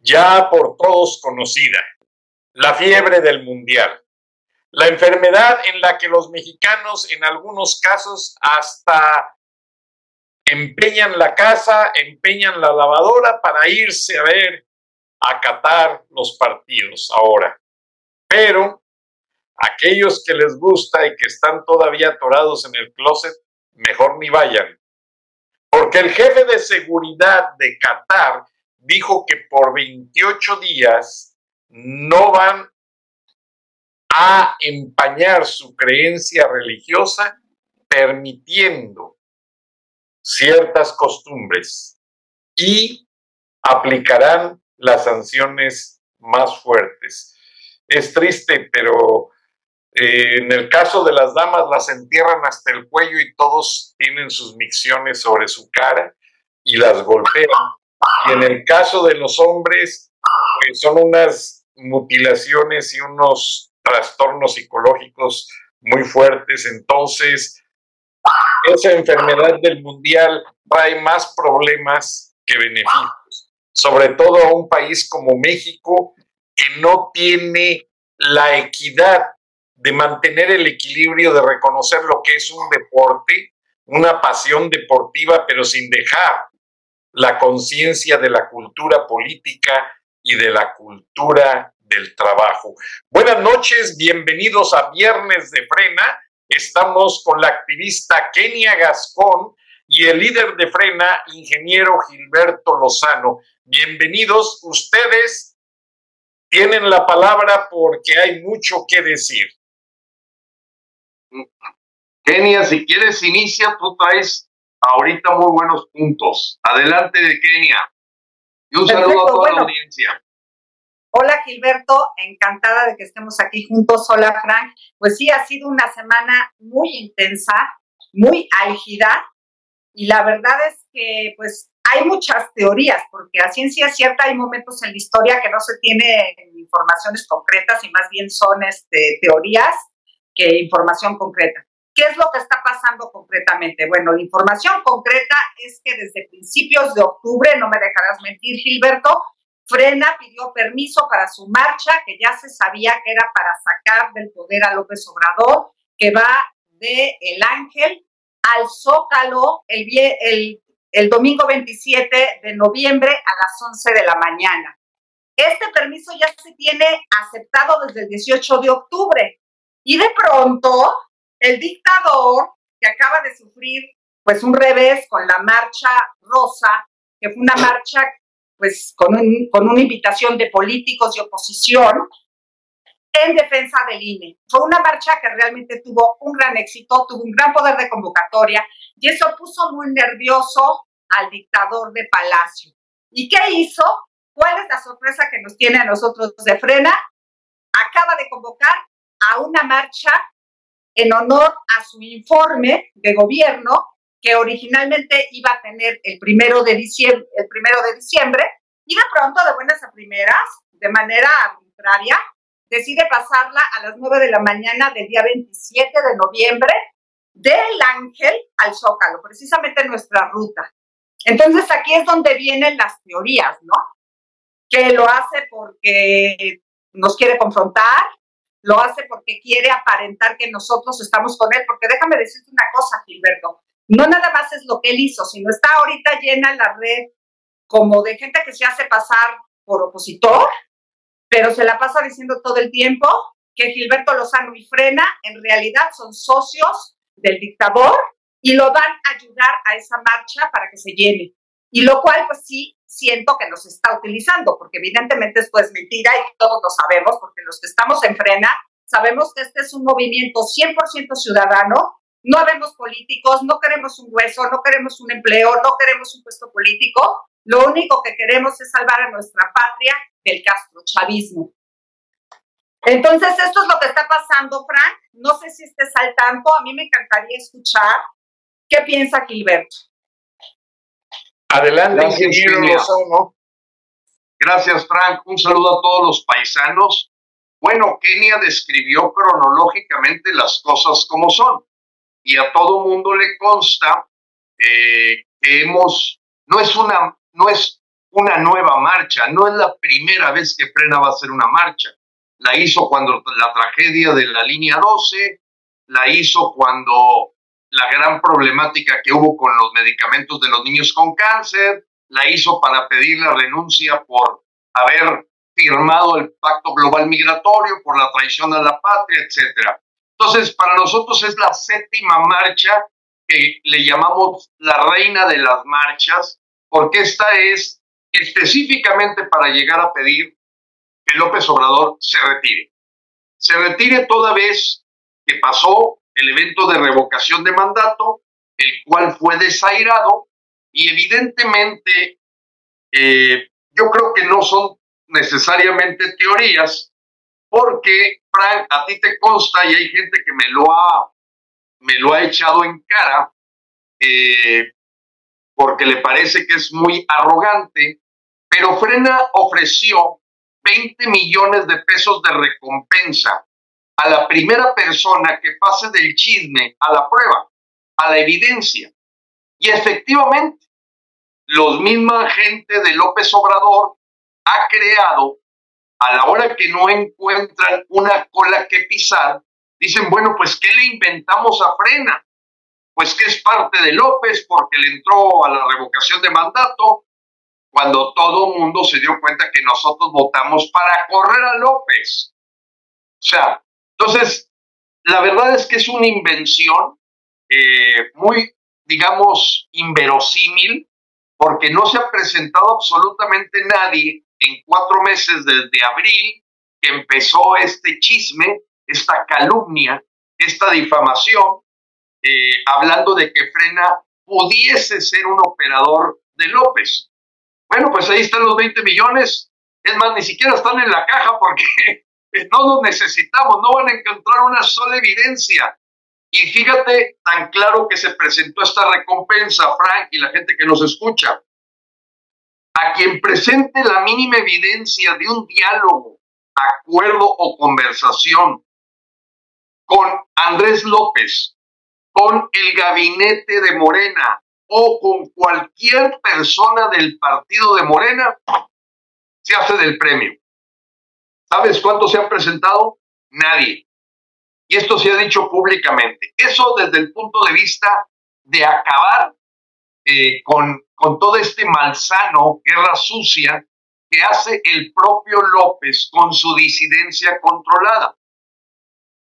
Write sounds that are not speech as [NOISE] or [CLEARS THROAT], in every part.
ya por todos conocida, la fiebre del mundial. La enfermedad en la que los mexicanos en algunos casos hasta empeñan la casa, empeñan la lavadora para irse a ver, a catar los partidos ahora. Pero aquellos que les gusta y que están todavía atorados en el closet, mejor ni vayan porque el jefe de seguridad de Qatar dijo que por 28 días no van a empañar su creencia religiosa permitiendo ciertas costumbres y aplicarán las sanciones más fuertes. Es triste, pero eh, en el caso de las damas las entierran hasta el cuello y todos tienen sus micciones sobre su cara y las golpean. Y en el caso de los hombres pues, son unas mutilaciones y unos trastornos psicológicos muy fuertes. Entonces, esa enfermedad del mundial trae más problemas que beneficios, sobre todo a un país como México que no tiene la equidad de mantener el equilibrio, de reconocer lo que es un deporte, una pasión deportiva, pero sin dejar la conciencia de la cultura política y de la cultura del trabajo. Buenas noches, bienvenidos a Viernes de Frena. Estamos con la activista Kenia Gascón y el líder de Frena, ingeniero Gilberto Lozano. Bienvenidos, ustedes tienen la palabra porque hay mucho que decir. Kenia, si quieres inicia, tú traes ahorita muy buenos puntos. Adelante de Kenia. Y un saludo a toda la audiencia. Hola Gilberto, encantada de que estemos aquí juntos. Hola Frank. Pues sí, ha sido una semana muy intensa, muy álgida y la verdad es que pues hay muchas teorías, porque a ciencia cierta hay momentos en la historia que no se tienen informaciones concretas y más bien son este, teorías que información concreta. ¿Qué es lo que está pasando concretamente? Bueno, la información concreta es que desde principios de octubre, no me dejarás mentir, Gilberto, Frena pidió permiso para su marcha, que ya se sabía que era para sacar del poder a López Obrador, que va de El Ángel al Zócalo el, el, el domingo 27 de noviembre a las 11 de la mañana. Este permiso ya se tiene aceptado desde el 18 de octubre. Y de pronto, el dictador, que acaba de sufrir pues un revés con la marcha rosa, que fue una marcha pues con, con una invitación de políticos y oposición en defensa del INE. Fue una marcha que realmente tuvo un gran éxito, tuvo un gran poder de convocatoria y eso puso muy nervioso al dictador de Palacio. ¿Y qué hizo? ¿Cuál es la sorpresa que nos tiene a nosotros de frena? Acaba de convocar a una marcha en honor a su informe de gobierno que originalmente iba a tener el primero de diciembre, el primero de diciembre y de pronto, de buenas a primeras, de manera arbitraria, decide pasarla a las 9 de la mañana del día 27 de noviembre del Ángel al Zócalo, precisamente nuestra ruta. Entonces aquí es donde vienen las teorías, ¿no? Que lo hace porque nos quiere confrontar, lo hace porque quiere aparentar que nosotros estamos con él, porque déjame decirte una cosa, Gilberto, no nada más es lo que él hizo, sino está ahorita llena la red como de gente que se hace pasar por opositor pero se la pasa diciendo todo el tiempo que Gilberto Lozano y Frena en realidad son socios del dictador y lo van a ayudar a esa marcha para que se llene. Y lo cual, pues sí, siento que nos está utilizando, porque evidentemente esto es mentira y todos lo sabemos, porque los que estamos en Frena sabemos que este es un movimiento 100% ciudadano, no habemos políticos, no queremos un hueso, no queremos un empleo, no queremos un puesto político, lo único que queremos es salvar a nuestra patria del castrochavismo. Entonces, esto es lo que está pasando, Frank. No sé si estés al tanto, a mí me encantaría escuchar qué piensa Gilberto. Adelante, ingeniero Gracias, Frank. Un saludo a todos los paisanos. Bueno, Kenia describió cronológicamente las cosas como son y a todo mundo le consta eh, que hemos, no es una, no es una nueva marcha, no es la primera vez que Frena va a hacer una marcha. La hizo cuando la tragedia de la línea 12, la hizo cuando la gran problemática que hubo con los medicamentos de los niños con cáncer, la hizo para pedir la renuncia por haber firmado el Pacto Global Migratorio, por la traición a la patria, etcétera. Entonces, para nosotros es la séptima marcha que le llamamos la reina de las marchas, porque esta es específicamente para llegar a pedir que López Obrador se retire. Se retire toda vez que pasó el evento de revocación de mandato, el cual fue desairado. Y evidentemente eh, yo creo que no son necesariamente teorías, porque, Frank, a ti te consta y hay gente que me lo ha, me lo ha echado en cara, eh, porque le parece que es muy arrogante, pero Frena ofreció 20 millones de pesos de recompensa a la primera persona que pase del chisme a la prueba, a la evidencia. Y efectivamente, los misma gente de López Obrador ha creado, a la hora que no encuentran una cola que pisar, dicen, bueno, pues ¿qué le inventamos a Frena? Pues que es parte de López porque le entró a la revocación de mandato, cuando todo el mundo se dio cuenta que nosotros votamos para correr a López. O sea, entonces, la verdad es que es una invención eh, muy, digamos, inverosímil, porque no se ha presentado absolutamente nadie en cuatro meses desde abril que empezó este chisme, esta calumnia, esta difamación, eh, hablando de que Frena pudiese ser un operador de López. Bueno, pues ahí están los 20 millones. Es más, ni siquiera están en la caja porque no los necesitamos, no van a encontrar una sola evidencia. Y fíjate tan claro que se presentó esta recompensa, Frank, y la gente que nos escucha. A quien presente la mínima evidencia de un diálogo, acuerdo o conversación con Andrés López, con el gabinete de Morena o con cualquier persona del partido de Morena, se hace del premio. ¿Sabes cuántos se han presentado? Nadie. Y esto se ha dicho públicamente. Eso desde el punto de vista de acabar eh, con, con todo este malsano, guerra sucia que hace el propio López con su disidencia controlada.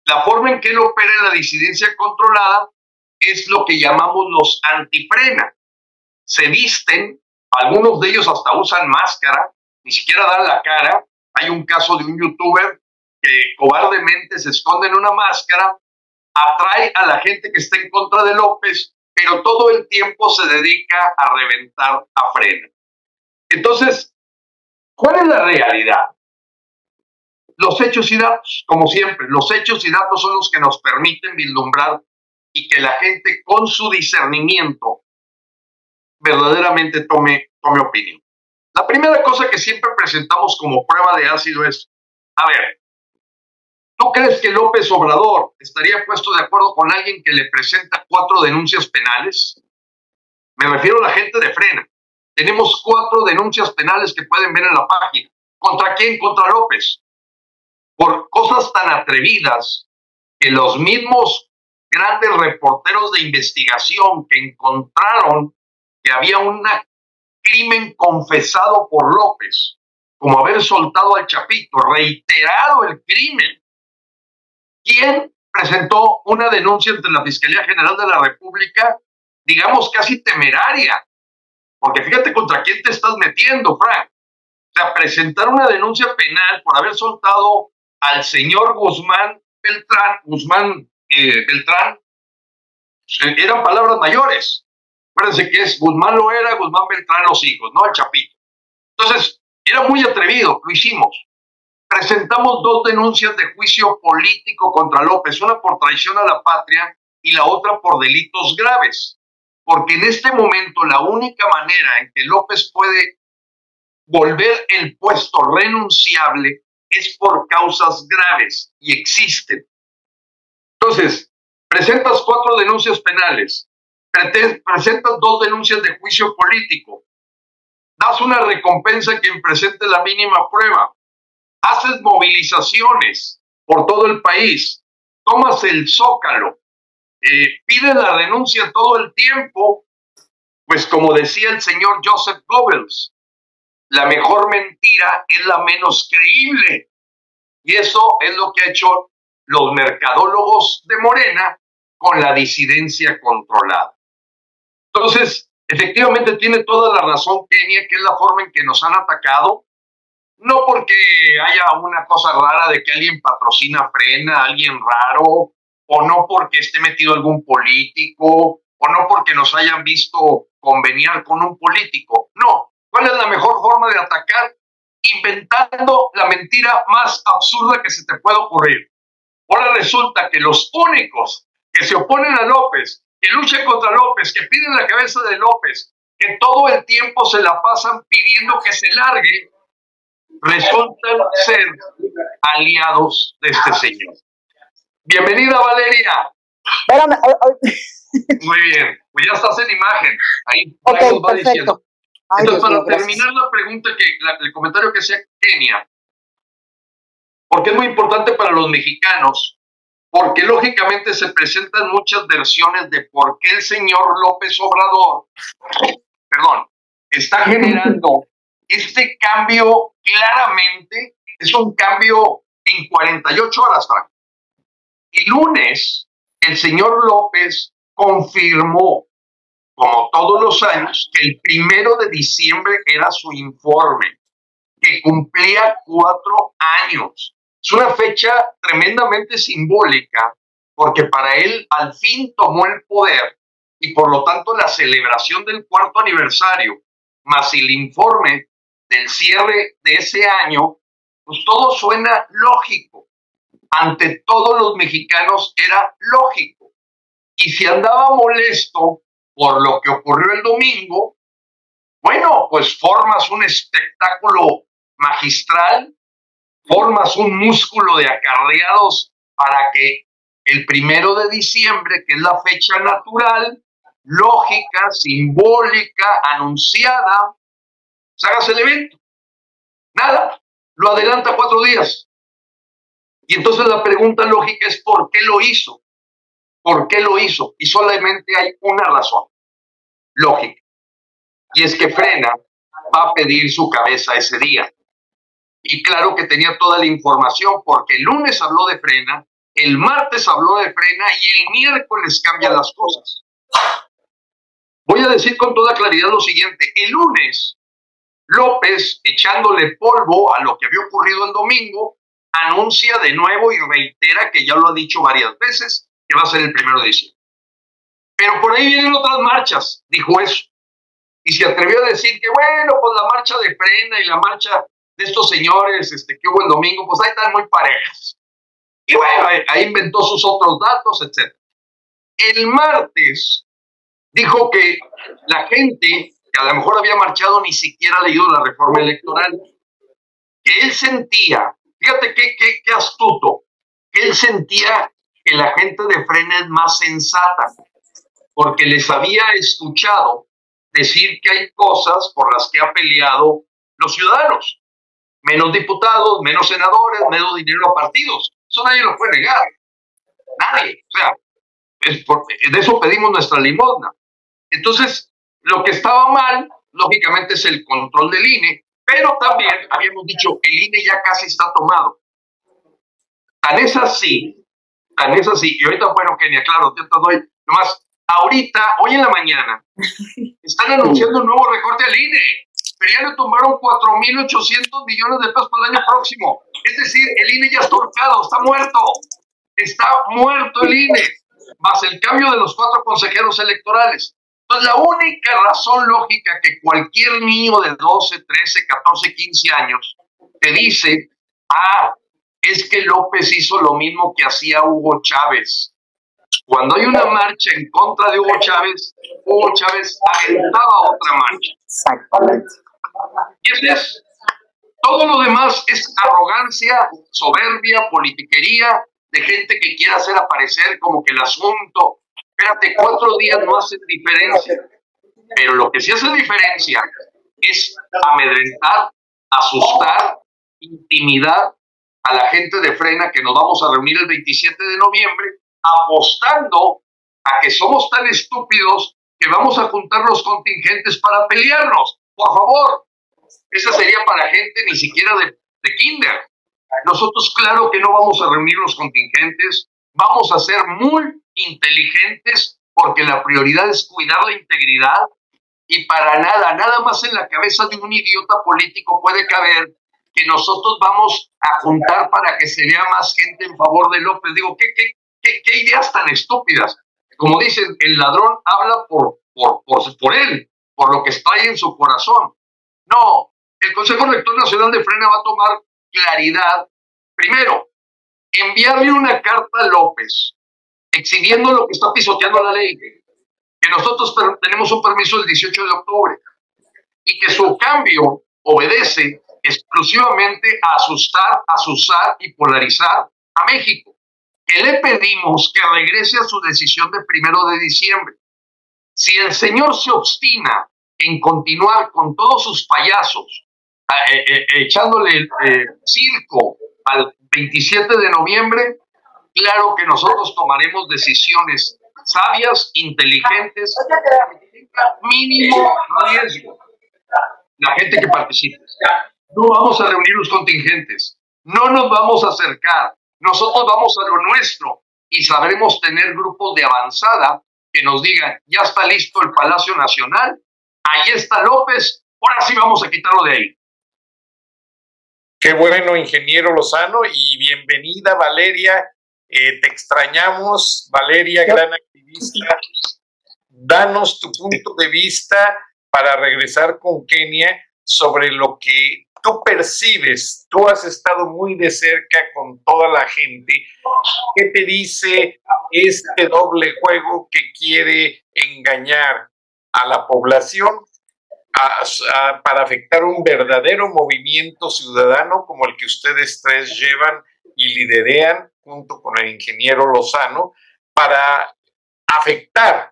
La forma en que él opera la disidencia controlada es lo que llamamos los antifrena. Se visten, algunos de ellos hasta usan máscara, ni siquiera dan la cara, hay un caso de un youtuber que cobardemente se esconde en una máscara, atrae a la gente que está en contra de López, pero todo el tiempo se dedica a reventar a freno. Entonces, ¿cuál es la realidad? Los hechos y datos, como siempre, los hechos y datos son los que nos permiten vislumbrar y que la gente con su discernimiento verdaderamente tome, tome opinión. La primera cosa que siempre presentamos como prueba de ácido es, a ver, ¿tú crees que López Obrador estaría puesto de acuerdo con alguien que le presenta cuatro denuncias penales? Me refiero a la gente de Frena. Tenemos cuatro denuncias penales que pueden ver en la página. ¿Contra quién? Contra López. Por cosas tan atrevidas que los mismos grandes reporteros de investigación que encontraron que había una crimen confesado por López como haber soltado al Chapito, reiterado el crimen. ¿Quién presentó una denuncia ante la Fiscalía General de la República, digamos casi temeraria? Porque fíjate contra quién te estás metiendo, Frank. O sea, presentar una denuncia penal por haber soltado al señor Guzmán Beltrán, Guzmán eh, Beltrán, eh, eran palabras mayores. Acuérdense que es Guzmán lo era, Guzmán Beltrán los hijos, ¿no? El Chapito. Entonces, era muy atrevido, lo hicimos. Presentamos dos denuncias de juicio político contra López, una por traición a la patria y la otra por delitos graves. Porque en este momento la única manera en que López puede volver el puesto renunciable es por causas graves y existen. Entonces, presentas cuatro denuncias penales, presentas dos denuncias de juicio político, das una recompensa a quien presente la mínima prueba, haces movilizaciones por todo el país, tomas el zócalo, eh, pides la denuncia todo el tiempo, pues como decía el señor Joseph Goebbels, la mejor mentira es la menos creíble. Y eso es lo que ha hecho los mercadólogos de Morena con la disidencia controlada. Entonces, efectivamente tiene toda la razón Kenia, que es la forma en que nos han atacado, no porque haya una cosa rara de que alguien patrocina frena, alguien raro, o no porque esté metido algún político, o no porque nos hayan visto conveniar con un político. No, ¿cuál es la mejor forma de atacar? Inventando la mentira más absurda que se te pueda ocurrir. Ahora resulta que los únicos que se oponen a López, que luchan contra López, que piden la cabeza de López, que todo el tiempo se la pasan pidiendo que se largue, resultan ser aliados de este señor. Bienvenida, Valeria. Muy bien, pues ya estás en imagen. Ahí okay, va diciendo. Entonces, para terminar la pregunta, que el comentario que hacía Kenia, porque es muy importante para los mexicanos, porque lógicamente se presentan muchas versiones de por qué el señor López Obrador, perdón, está generando [LAUGHS] este cambio claramente, es un cambio en 48 horas, Frank. Y lunes, el señor López confirmó, como todos los años, que el primero de diciembre era su informe, que cumplía cuatro años. Es una fecha tremendamente simbólica porque para él al fin tomó el poder y por lo tanto la celebración del cuarto aniversario más el informe del cierre de ese año, pues todo suena lógico. Ante todos los mexicanos era lógico. Y si andaba molesto por lo que ocurrió el domingo, bueno, pues formas un espectáculo magistral formas un músculo de acarreados para que el primero de diciembre, que es la fecha natural, lógica, simbólica, anunciada, hagas el evento. Nada, lo adelanta cuatro días. Y entonces la pregunta lógica es ¿por qué lo hizo? ¿Por qué lo hizo? Y solamente hay una razón lógica. Y es que Frena va a pedir su cabeza ese día y claro que tenía toda la información porque el lunes habló de frena, el martes habló de frena y el miércoles cambian las cosas. Voy a decir con toda claridad lo siguiente, el lunes López, echándole polvo a lo que había ocurrido el domingo, anuncia de nuevo y reitera que ya lo ha dicho varias veces, que va a ser el primero de diciembre. Pero por ahí vienen otras marchas, dijo eso. Y se atrevió a decir que, bueno, pues la marcha de frena y la marcha de estos señores este, que hubo el domingo, pues ahí están muy parejas. Y bueno, ahí, inventó sus otros datos, etc. El martes dijo que la gente que a lo mejor había marchado ni siquiera leído la reforma electoral, que él sentía, fíjate qué, qué, qué astuto, que él sentía que la gente de Frena es más sensata, porque les había escuchado decir que hay cosas por las que ha peleado los ciudadanos menos diputados, menos senadores, menos dinero a partidos. Eso nadie lo puede negar. Nadie. O sea, de eso pedimos nuestra limosna. Entonces, lo que estaba mal, lógicamente, es el control del INE, Pero también habíamos dicho, el INE ya casi está tomado. Tan es así, tan es así, y ahorita, bueno, Kenia, claro, te doy, nomás, ahorita, hoy en la mañana, [LAUGHS] están anunciando un nuevo recorte al INE, pero ya le tomaron 4.800 millones de pesos para el año próximo. Es decir, el INE ya está horcado, está muerto, está muerto el INE, más el cambio de los cuatro consejeros electorales. Entonces, la única razón lógica que cualquier niño de 12, 13, 14, 15 años te dice, ah, es que López hizo lo mismo que hacía Hugo Chávez. Cuando hay una marcha en contra de Hugo Chávez, Hugo Chávez aventaba otra marcha. Exactamente. Ese es. Todo lo demás es arrogancia, soberbia, politiquería, de gente que quiere hacer aparecer como que el asunto espérate, cuatro días no hacen diferencia. Pero lo que sí hace diferencia es amedrentar, asustar, intimidar a la gente de Frena que nos vamos a reunir el 27 de noviembre, apostando a que somos tan estúpidos que vamos a juntar los contingentes para pelearnos. Por favor, esa sería para gente ni siquiera de, de kinder. Nosotros claro que no vamos a reunir los contingentes, vamos a ser muy inteligentes porque la prioridad es cuidar la integridad y para nada, nada más en la cabeza de un idiota político puede caber que nosotros vamos a juntar para que se vea más gente en favor de López. Digo, ¿qué, qué, qué, ideas tan estúpidas? Como dicen, el ladrón habla por, por, por, por él, por lo que está ahí en su corazón. No, el Consejo Rector Nacional de Frena va a tomar claridad. Primero, enviarle una carta a López exhibiendo lo que está pisoteando la ley, que nosotros tenemos un permiso el 18 de octubre y que su cambio obedece exclusivamente a asustar, asusar y polarizar a México. Que le pedimos que regrese a su decisión de primero de diciembre. Si el señor se obstina en continuar con todos sus payasos, echándole eh, circo al 27 de noviembre, claro que nosotros tomaremos decisiones sabias, inteligentes, mínimo riesgo. La gente que participe. No vamos a reunir los contingentes, no nos vamos a acercar, nosotros vamos a lo nuestro y sabremos tener grupos de avanzada que nos digan, ya está listo el Palacio Nacional, ahí está López, ahora sí vamos a quitarlo de ahí. Qué bueno, ingeniero Lozano, y bienvenida Valeria eh, te extrañamos, Valeria, gran activista. Danos tu punto de vista para regresar con Kenia sobre lo que tú percibes. Tú has estado muy de cerca con toda la gente. ¿Qué te dice este doble juego que quiere engañar a la población para afectar un verdadero movimiento ciudadano como el que ustedes tres llevan y liderean junto con el ingeniero Lozano para afectar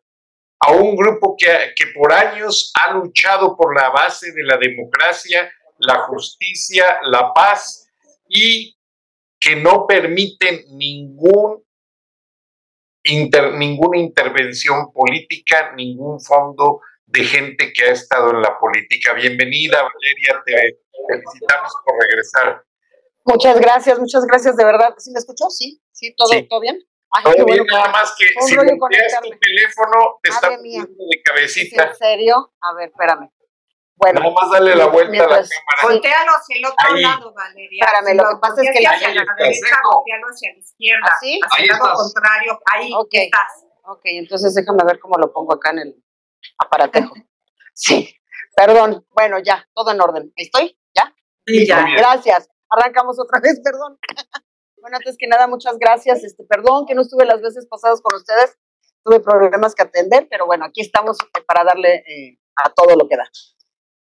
a un grupo que, que por años ha luchado por la base de la democracia, la justicia, la paz y que no permiten ningún ninguna intervención política, ningún fondo de gente que ha estado en la política. Bienvenida, Valeria, te felicitamos por regresar. Muchas gracias, muchas gracias, de verdad. ¿Sí me escuchó? Sí, sí, todo, ¿todo bien. todo bien, nada más que si volteas tu teléfono, te está poniendo de cabecita. ¿En serio? A ver, espérame. Bueno, nada más dale la vuelta a la cámara. Voltealo hacia el otro lado, Valeria. Espérame, lo que pasa es que hacia la derecha, voltealo hacia la izquierda. ¿Así? Hacia el lado contrario, ahí estás. Ok, entonces déjame ver cómo lo pongo acá en el aparatejo. [LAUGHS] sí, perdón. Bueno, ya, todo en orden. ¿Estoy? ¿Ya? Sí, ya. Gracias arrancamos otra [LAUGHS] vez, perdón. bueno, antes que nada, muchas gracias. Este, perdón que no estuve las veces pasadas con ustedes, tuve problemas que atender, pero bueno, aquí estamos eh, para darle eh, a todo lo que da.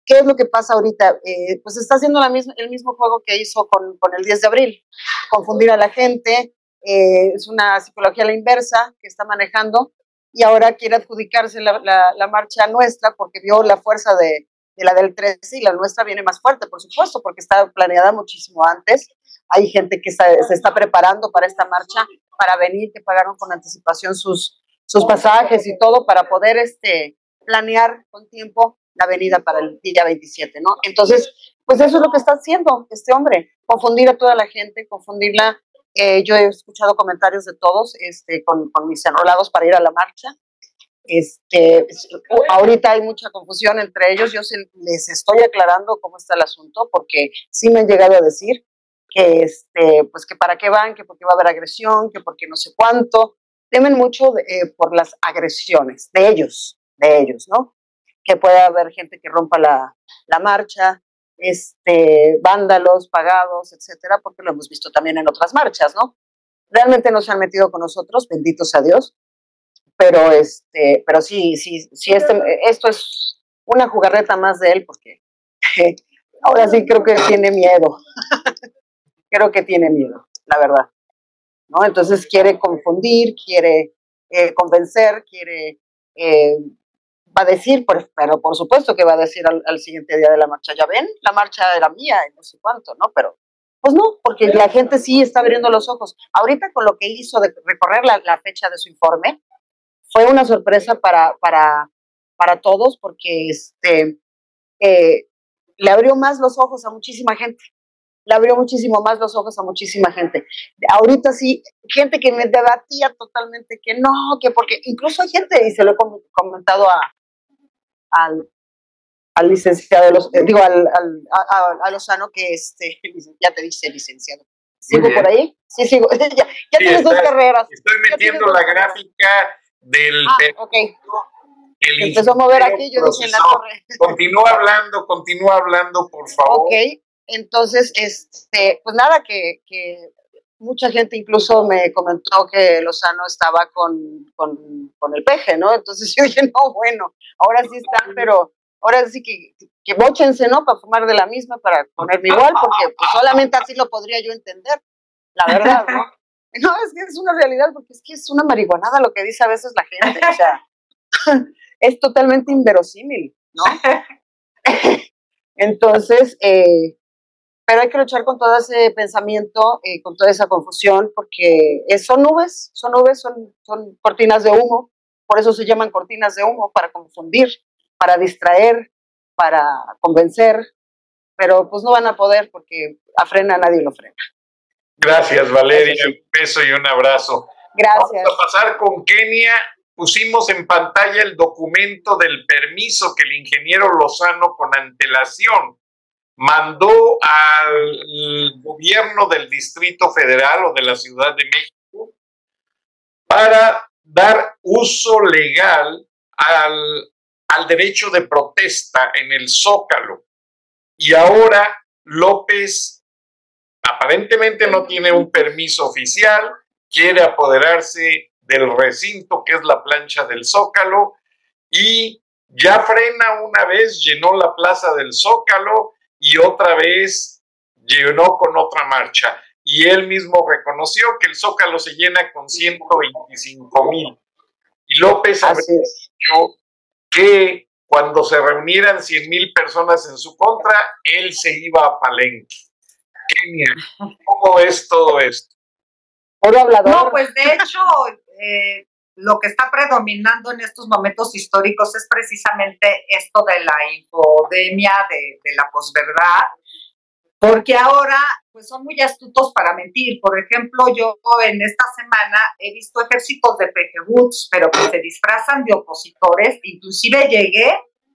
¿Qué es lo que pasa ahorita? Eh, pues está haciendo la misma, el mismo juego que hizo con, con, el 10 de abril, confundir a la gente, es una psicología a la inversa que está manejando y ahora quiere adjudicarse la, la, marcha nuestra porque vio la fuerza de, de la del 13 y la nuestra viene más fuerte, por supuesto, porque está planeada muchísimo antes. Hay gente que se está preparando para esta marcha, para venir, que pagaron con anticipación sus, sus pasajes y todo para poder este, planear con tiempo la venida para el día 27, ¿no? Entonces, pues eso es lo que está haciendo este hombre, confundir a toda la gente, confundirla. Eh, yo he escuchado comentarios de todos este, con, con mis enrolados para ir a la marcha. Este, ahorita hay mucha confusión entre ellos. Yo les estoy aclarando cómo está el asunto porque sí me han llegado a decir que, este, pues que para qué van, que porque va a haber agresión, que porque no sé cuánto. Temen mucho eh, por las agresiones de ellos, de ellos, ¿no? Que pueda haber gente que rompa la, la marcha, este, vándalos, pagados, etcétera, porque lo hemos visto también en otras marchas, ¿no? Realmente no se han metido con nosotros, benditos a Dios, pero este, pero sí, sí, sí, este, esto es una jugarreta más de él, porque [LAUGHS] ahora sí creo que tiene miedo. [LAUGHS] creo que tiene miedo, la verdad. ¿No? Entonces quiere confundir, quiere eh, convencer, quiere eh, va a decir, pero por supuesto que va a decir al, siguiente día de la marcha, ya ven, la marcha era mía y no sé cuánto, ¿no? Pero, pues no, porque la gente sí está abriendo los ojos. Ahorita con lo que hizo de recorrer la, fecha de su informe, fue una sorpresa para, para, para todos porque este, eh, le abrió más los ojos a muchísima gente. Le abrió muchísimo más los ojos a muchísima gente. Ahorita sí, gente que me debatía totalmente que no, que porque incluso hay gente, y se lo he comentado a, al, al licenciado, los, eh, digo, al, al a, Lozano, que este, [LAUGHS] ya te dice licenciado. ¿Sigo por ahí? Sí, sigo. [LAUGHS] ya, ya tienes dos carreras. Estoy metiendo la gráfica del... Ah, ok. Empezó a mover aquí, yo dije en la torre. [LAUGHS] Continúa hablando, continúa hablando, por favor. Ok, entonces, este, pues nada, que, que mucha gente incluso me comentó que Lozano estaba con, con, el peje, ¿no? Entonces [LAUGHS] yo dije, no, bueno, ahora sí están, pero ahora sí que, que bóchense, ¿no? Para fumar de la misma, para ponerme igual, porque pues, solamente así lo podría yo entender, la verdad, ¿no? [LAUGHS] No, es que es una realidad, porque es que es una marihuanada lo que dice a veces la gente, o sea, [LAUGHS] es totalmente inverosímil, ¿no? Entonces, eh, pero hay que luchar con todo ese pensamiento, eh, con toda esa confusión, porque son nubes, son nubes, son, son cortinas de humo, por eso se llaman cortinas de humo, para confundir, para distraer, para convencer, pero pues no van a poder porque a frena nadie lo frena. Gracias, Valeria. Un beso y un abrazo. Gracias. Vamos a pasar con Kenia. Pusimos en pantalla el documento del permiso que el ingeniero Lozano con antelación mandó al gobierno del Distrito Federal o de la Ciudad de México para dar uso legal al, al derecho de protesta en el Zócalo. Y ahora López aparentemente no tiene un permiso oficial, quiere apoderarse del recinto que es la plancha del Zócalo y ya frena una vez, llenó la plaza del Zócalo y otra vez llenó con otra marcha. Y él mismo reconoció que el Zócalo se llena con 125 mil. Y López había dicho que cuando se reunieran 100 mil personas en su contra, él se iba a Palenque. ¿Cómo es todo esto? No, pues de hecho, eh, lo que está predominando en estos momentos históricos es precisamente esto de la infodemia, de, la posverdad, porque ahora pues son muy astutos para mentir. Por ejemplo, yo en esta semana he visto ejércitos de pejebuts, pero que se disfrazan de opositores, inclusive llegué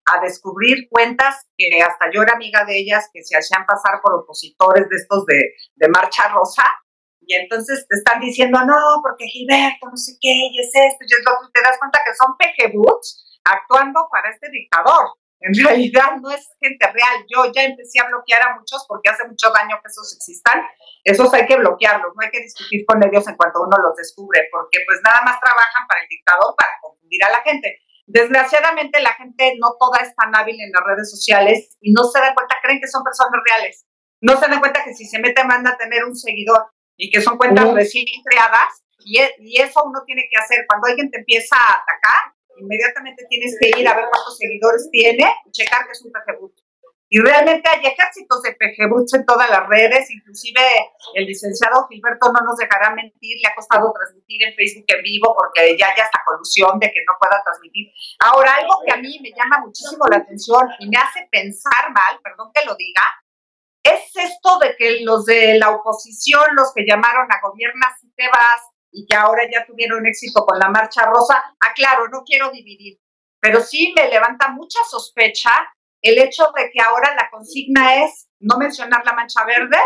a descubrir cuentas que hasta yo era amiga de ellas que se hacían pasar por opositores de estos de, de Marcha Rosa, y entonces te están diciendo, no, porque Gilberto, no sé qué, y es esto, y es lo que te das cuenta que son pejebuts actuando para este dictador. En [LAUGHS] realidad no es gente real. Yo ya empecé a bloquear a muchos porque hace mucho daño que esos existan. Esos hay que bloquearlos, no hay que discutir con ellos en cuanto uno los descubre, porque pues nada más trabajan para el dictador, para confundir a la gente. Desgraciadamente la gente no toda es tan hábil en las redes sociales y no se da cuenta, creen que son personas reales. No se dan cuenta que si se mete manda a tener un seguidor y que son cuentas recién creadas y, e, y, eso uno tiene que hacer. Cuando alguien te empieza a atacar, inmediatamente tienes que ir a ver cuántos seguidores tiene y checar que es un PGBoot. Y realmente hay ejércitos de PGBoots en todas las redes, inclusive el licenciado Gilberto no nos dejará mentir, le ha costado transmitir en Facebook en vivo porque ya hay hasta colusión de que no pueda transmitir. Ahora, algo que a mí me llama muchísimo la atención y me hace pensar mal, perdón que lo diga, es esto de que los de la oposición, los que llamaron a gobiernas y te vas, y que ahora ya tuvieron éxito con la marcha rosa, aclaro, no quiero dividir, pero sí me levanta mucha sospecha el hecho de que ahora la consigna es no mencionar la mancha verde,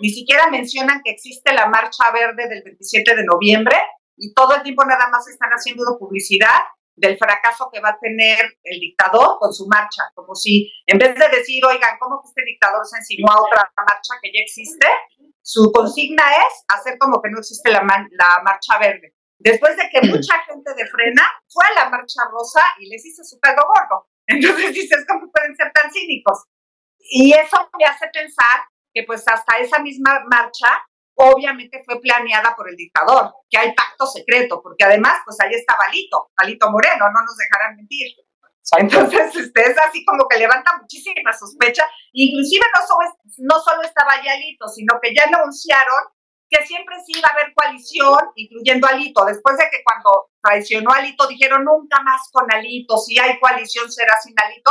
ni siquiera mencionan que existe la marcha verde del 27 de noviembre y todo el tiempo nada más están haciendo publicidad del fracaso que va a tener el dictador con su marcha, como si en vez de decir, oigan, ¿cómo que este dictador se enseñó a otra marcha que ya existe? Su consigna es hacer como que no existe la, la marcha verde. Después de que [CLEARS THROAT] mucha gente de frena fue a la marcha rosa y les hizo su pelo gordo. Entonces [LAUGHS] dices, ¿cómo pueden ser tan cínicos? Y eso me hace pensar que pues hasta esa misma marcha obviamente fue planeada por el dictador, que hay pacto secreto, porque además pues ahí está Valito, Valito Moreno, no nos dejarán mentir. Entonces, [LAUGHS] este, es así como que levanta muchísima sospecha. Inclusive no solo, no solo estaba ya Alito, sino que ya anunciaron que siempre sí iba a haber coalición, incluyendo Alito. Después de que cuando traicionó Alito dijeron nunca más con Alito, si hay coalición será sin Alito.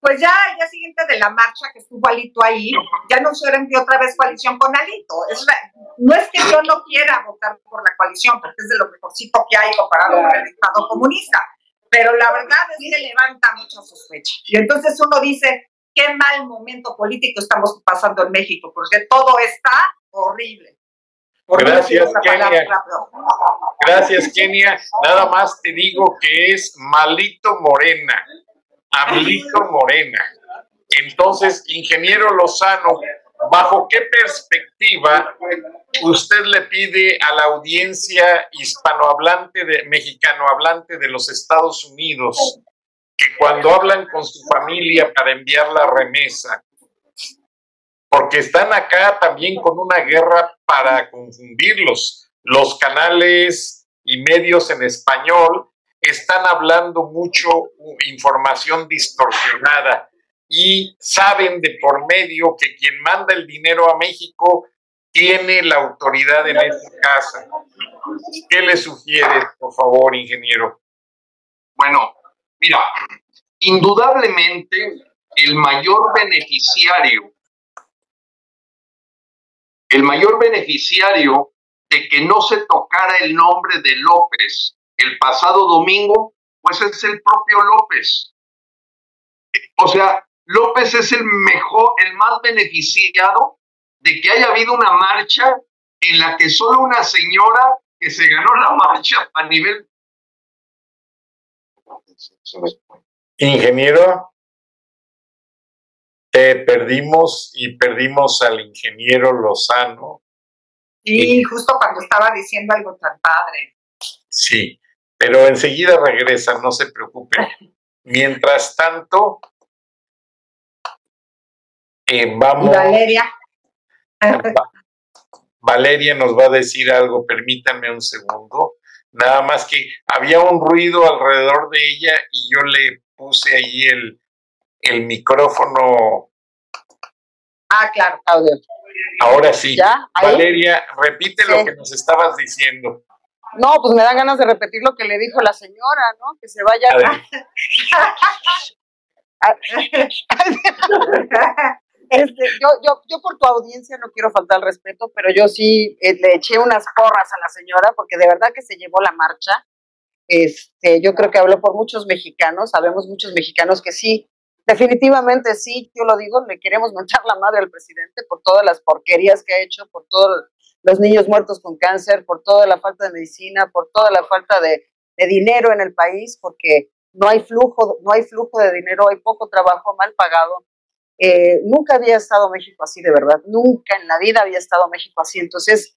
Pues ya al día siguiente de la marcha que estuvo Alito ahí, ya anunciaron que otra vez coalición con Alito. no es que yo no quiera votar por la coalición, porque es de lo mejorcito que hay comparado con el Estado comunista, pero la verdad es que levanta mucha sospecha. Y entonces uno dice, qué mal momento político estamos pasando en México, porque todo está horrible. Gracias, Kenia. Gracias, Kenia. Nada más te digo que es malito morena. Ablito Morena. Entonces, ingeniero Lozano, ¿bajo qué perspectiva usted le pide a la audiencia hispanohablante, de, mexicanohablante de los Estados Unidos, que cuando hablan con su familia para enviar la remesa, porque están acá también con una guerra para confundirlos, los canales y medios en español están hablando mucho información distorsionada y saben de por medio que quien manda el dinero a México tiene la autoridad en esa casa. ¿Qué le sugiere, por favor, ingeniero? Bueno, mira, indudablemente el mayor beneficiario, el mayor beneficiario de que no se tocara el nombre de López el pasado domingo, pues es el propio López. O sea, López es el mejor, el más beneficiado de que haya habido una marcha en la que solo una señora que se ganó la marcha a nivel... Ingeniero, te perdimos y perdimos al ingeniero Lozano. Sí, justo cuando estaba diciendo algo tan padre. Sí, pero enseguida regresa, no se preocupe. Mientras tanto, eh, vamos. Valeria. Valeria nos va a decir algo, permítanme un segundo. Nada más que había un ruido alrededor de ella y yo le puse ahí el, el micrófono. Ah, claro. Ahora sí. Valeria, repite lo que nos estabas diciendo. No, pues me dan ganas de repetir lo que le dijo la señora, ¿no? Que se vaya. A [LAUGHS] este, yo, yo, yo por tu audiencia no quiero faltar al respeto, pero yo sí eh, le eché unas porras a la señora porque de verdad que se llevó la marcha. Este, yo creo que habló por muchos mexicanos, sabemos muchos mexicanos que sí, definitivamente sí, yo lo digo, le queremos manchar la madre al presidente por todas las porquerías que ha hecho, por todo los niños muertos con cáncer, por toda la falta de medicina, por toda la falta de, dinero en el país, porque no hay flujo, no hay flujo de dinero, hay poco trabajo mal pagado. Eh, nunca había estado México así, de verdad, nunca en la vida había estado México así. Entonces,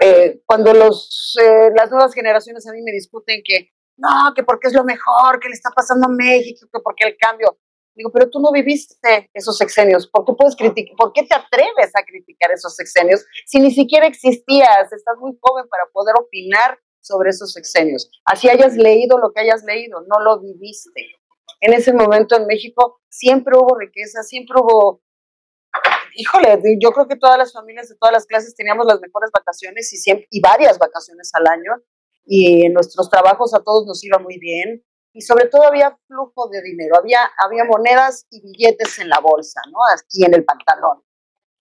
eh, cuando los, eh, las nuevas generaciones a mí me discuten que no, que porque es lo mejor, que le está pasando a México, que porque el cambio, Digo, pero tú no viviste esos sexenios, ¿por qué puedes criticar, por qué te atreves a criticar esos sexenios si ni siquiera existías? Estás muy joven para poder opinar sobre esos sexenios. Así hayas leído lo que hayas leído, no lo viviste. En ese momento en México siempre hubo riqueza, siempre hubo híjole, yo creo que todas las familias de todas las clases teníamos las mejores vacaciones y, siempre, y varias vacaciones al año y en nuestros trabajos a todos nos iba muy bien y sobre todo había flujo de dinero, había, había monedas y billetes en la bolsa, ¿no? Aquí en el pantalón.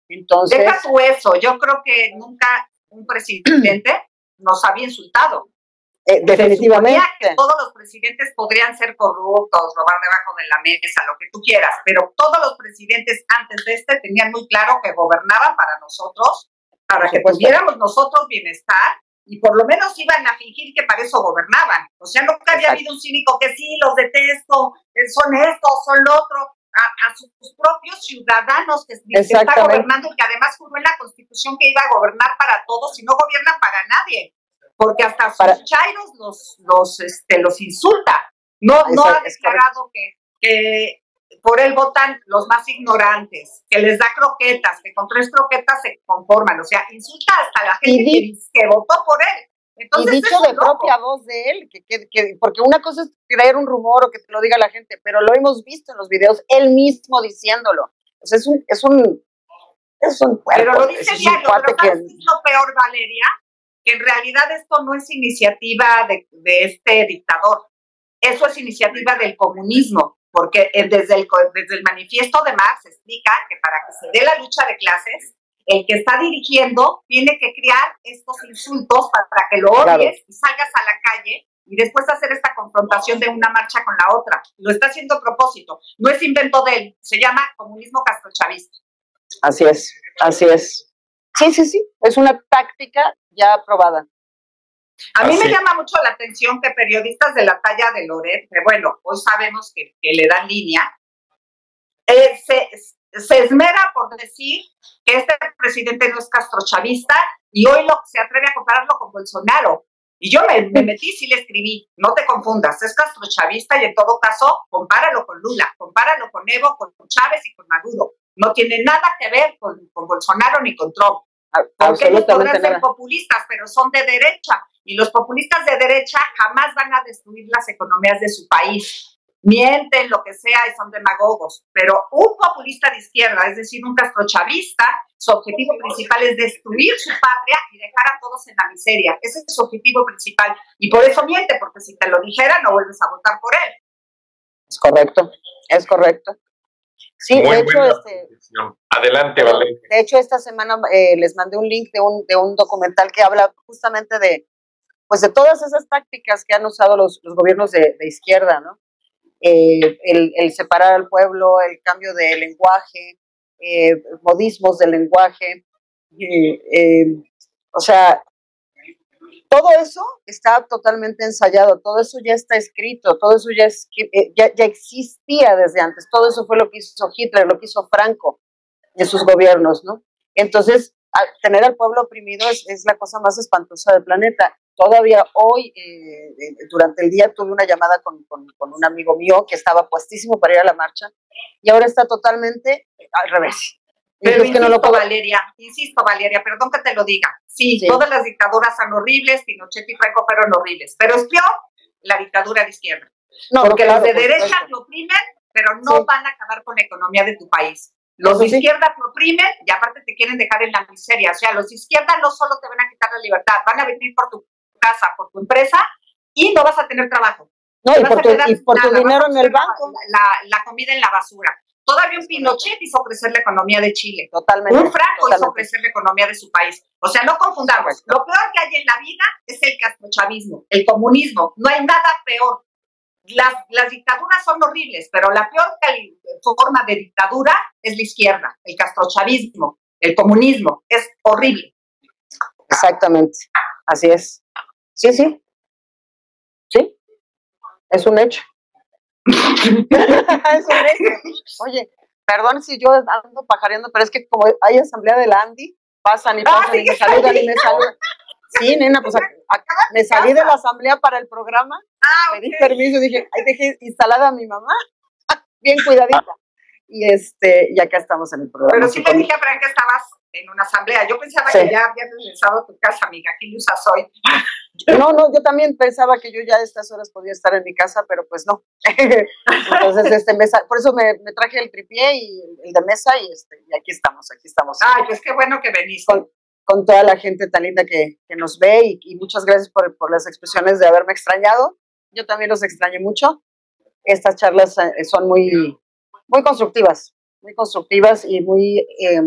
Entonces. Deja tú eso, yo creo que nunca un presidente [CLEARS THROAT] nos había insultado. Eh, definitivamente. Que todos los presidentes podrían ser corruptos, robar debajo de la mesa, lo que tú quieras, pero todos los presidentes antes de este tenían muy claro que gobernaban para nosotros, para que tuviéramos nosotros bienestar y por lo menos iban a fingir que para eso gobernaban. O sea, nunca había habido un cínico que sí, los detesto, eh, son esto, son lo otro. A, sus propios ciudadanos que, está gobernando y que además juró en la Constitución que iba a gobernar para todos y no gobierna para nadie porque hasta sus chairos los, los, este, los insulta. No, no ha declarado que, que por él votan los más ignorantes, que les da croquetas, que con tres croquetas se conforman, o sea, insulta hasta la gente que, votó por él. Entonces, y dicho de propia voz de él, que, que, porque una cosa es creer un rumor o que te lo diga la gente, pero lo hemos visto en los videos, él mismo diciéndolo. O sea, es un, es un, es un Pero lo dice diario, pero que... es lo peor, Valeria? que en realidad esto no es iniciativa de, este dictador, eso es iniciativa del comunismo, porque desde el, desde el manifiesto de Marx explica que para que se dé la lucha de clases, el que está dirigiendo tiene que crear estos insultos para, que lo odies y salgas a la calle y después hacer esta confrontación de una marcha con la otra. Lo está haciendo a propósito, no es invento de él, se llama comunismo castrochavista. Así es, así es. Sí, sí, sí, es una táctica ya aprobada. A mí me llama mucho la atención que periodistas de la talla de Loret, que bueno, hoy sabemos que, le dan línea, eh, se, esmera por decir que este presidente no es castrochavista y hoy lo, se atreve a compararlo con Bolsonaro. Y yo me, metí, sí le escribí, no te confundas, es castrochavista y en todo caso, compáralo con Lula, compáralo con Evo, con Chávez y con Maduro. No tiene nada que ver con, con Bolsonaro ni con Trump. Porque ellos podrán ser populistas, pero son de derecha. Y los populistas de derecha jamás van a destruir las economías de su país. Mienten, lo que sea, y son demagogos. Pero un populista de izquierda, es decir, un castrochavista, su objetivo principal es destruir su patria y dejar a todos en la miseria. Ese es su objetivo principal. Y por eso miente, porque si te lo dijera, no vuelves a votar por él. Es correcto, es correcto. Sí, de hecho, este, adelante, Valeria. De hecho, esta semana eh, les mandé un link de un, de un documental que habla justamente de, pues, de todas esas tácticas que han usado los, los gobiernos de, izquierda, ¿no? Eh, el, separar al pueblo, el cambio de lenguaje, eh, modismos del lenguaje, o sea, todo eso está totalmente ensayado, todo eso ya está escrito, todo eso eh, ya, ya, existía desde antes, todo eso fue lo que hizo Hitler, lo que hizo Franco en sus gobiernos, ¿no? Entonces, tener al pueblo oprimido es, es, la cosa más espantosa del planeta. Todavía hoy, eh, eh, durante el día, tuve una llamada con, con, con, un amigo mío que estaba puestísimo para ir a la marcha y ahora está totalmente al revés. Pero insisto, no lo Valeria, insisto, Valeria, perdón que te lo diga. Sí, todas las dictaduras son horribles, Pinochet y Franco fueron horribles, pero es peor la dictadura de izquierda. No, porque los de derecha lo oprimen, pero no van a acabar con la economía de tu país. Los de izquierda te oprimen y aparte te quieren dejar en la miseria. O sea, los de izquierda no solo te van a quitar la libertad, van a venir por tu casa, por tu empresa y no vas a tener trabajo. No, y por, tu, dinero en el banco. la, comida en la basura. Todavía un Pinochet hizo crecer la economía de Chile. Totalmente. Un Franco hizo crecer la economía de su país. O sea, no confundamos. Lo peor que hay en la vida es el castrochavismo, el comunismo. No hay nada peor. Las, las dictaduras son horribles, pero la peor forma de dictadura es la izquierda, el castrochavismo, el comunismo. Es horrible. Exactamente. Así es. Sí, sí. Sí. Es un hecho. Oye, perdón si yo ando pajareando, pero es que como hay asamblea del Andy, pasan y pasan y me saludan y me saludan. Sí, nena, pues me salí de la asamblea para el programa, ah, pedí permiso, dije, ahí dejé instalada a mi mamá, [LAUGHS] bien cuidadita. Y este, y acá estamos en el programa. Pero sí le dije a Fran que estabas en una asamblea. Yo pensaba que ya habías regresado a tu casa, amiga. Qué ilusa soy. [LAUGHS] No, no, yo también pensaba que yo ya a estas horas podía estar en mi casa, pero pues no. [LAUGHS] Entonces, este, mesa, por eso me, traje el tripié y el de mesa y, este, y aquí estamos, aquí estamos. Ay, pues qué bueno que veniste. Con, con toda la gente tan linda que, que nos ve y, y, muchas gracias por, por las expresiones de haberme extrañado. Yo también los extrañé mucho. Estas charlas eh, son muy, muy constructivas, muy constructivas y muy... Eh,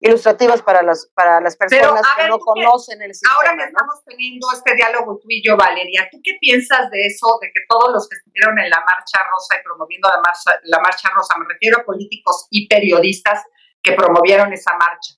ilustrativas para las, para las personas que no conocen el sistema. Ahora que estamos teniendo este diálogo tú y yo, Valeria, ¿tú qué piensas de eso, de que todos los que estuvieron en la Marcha Rosa y promoviendo la Marcha, la marcha Rosa, me refiero a políticos y periodistas que promovieron esa marcha,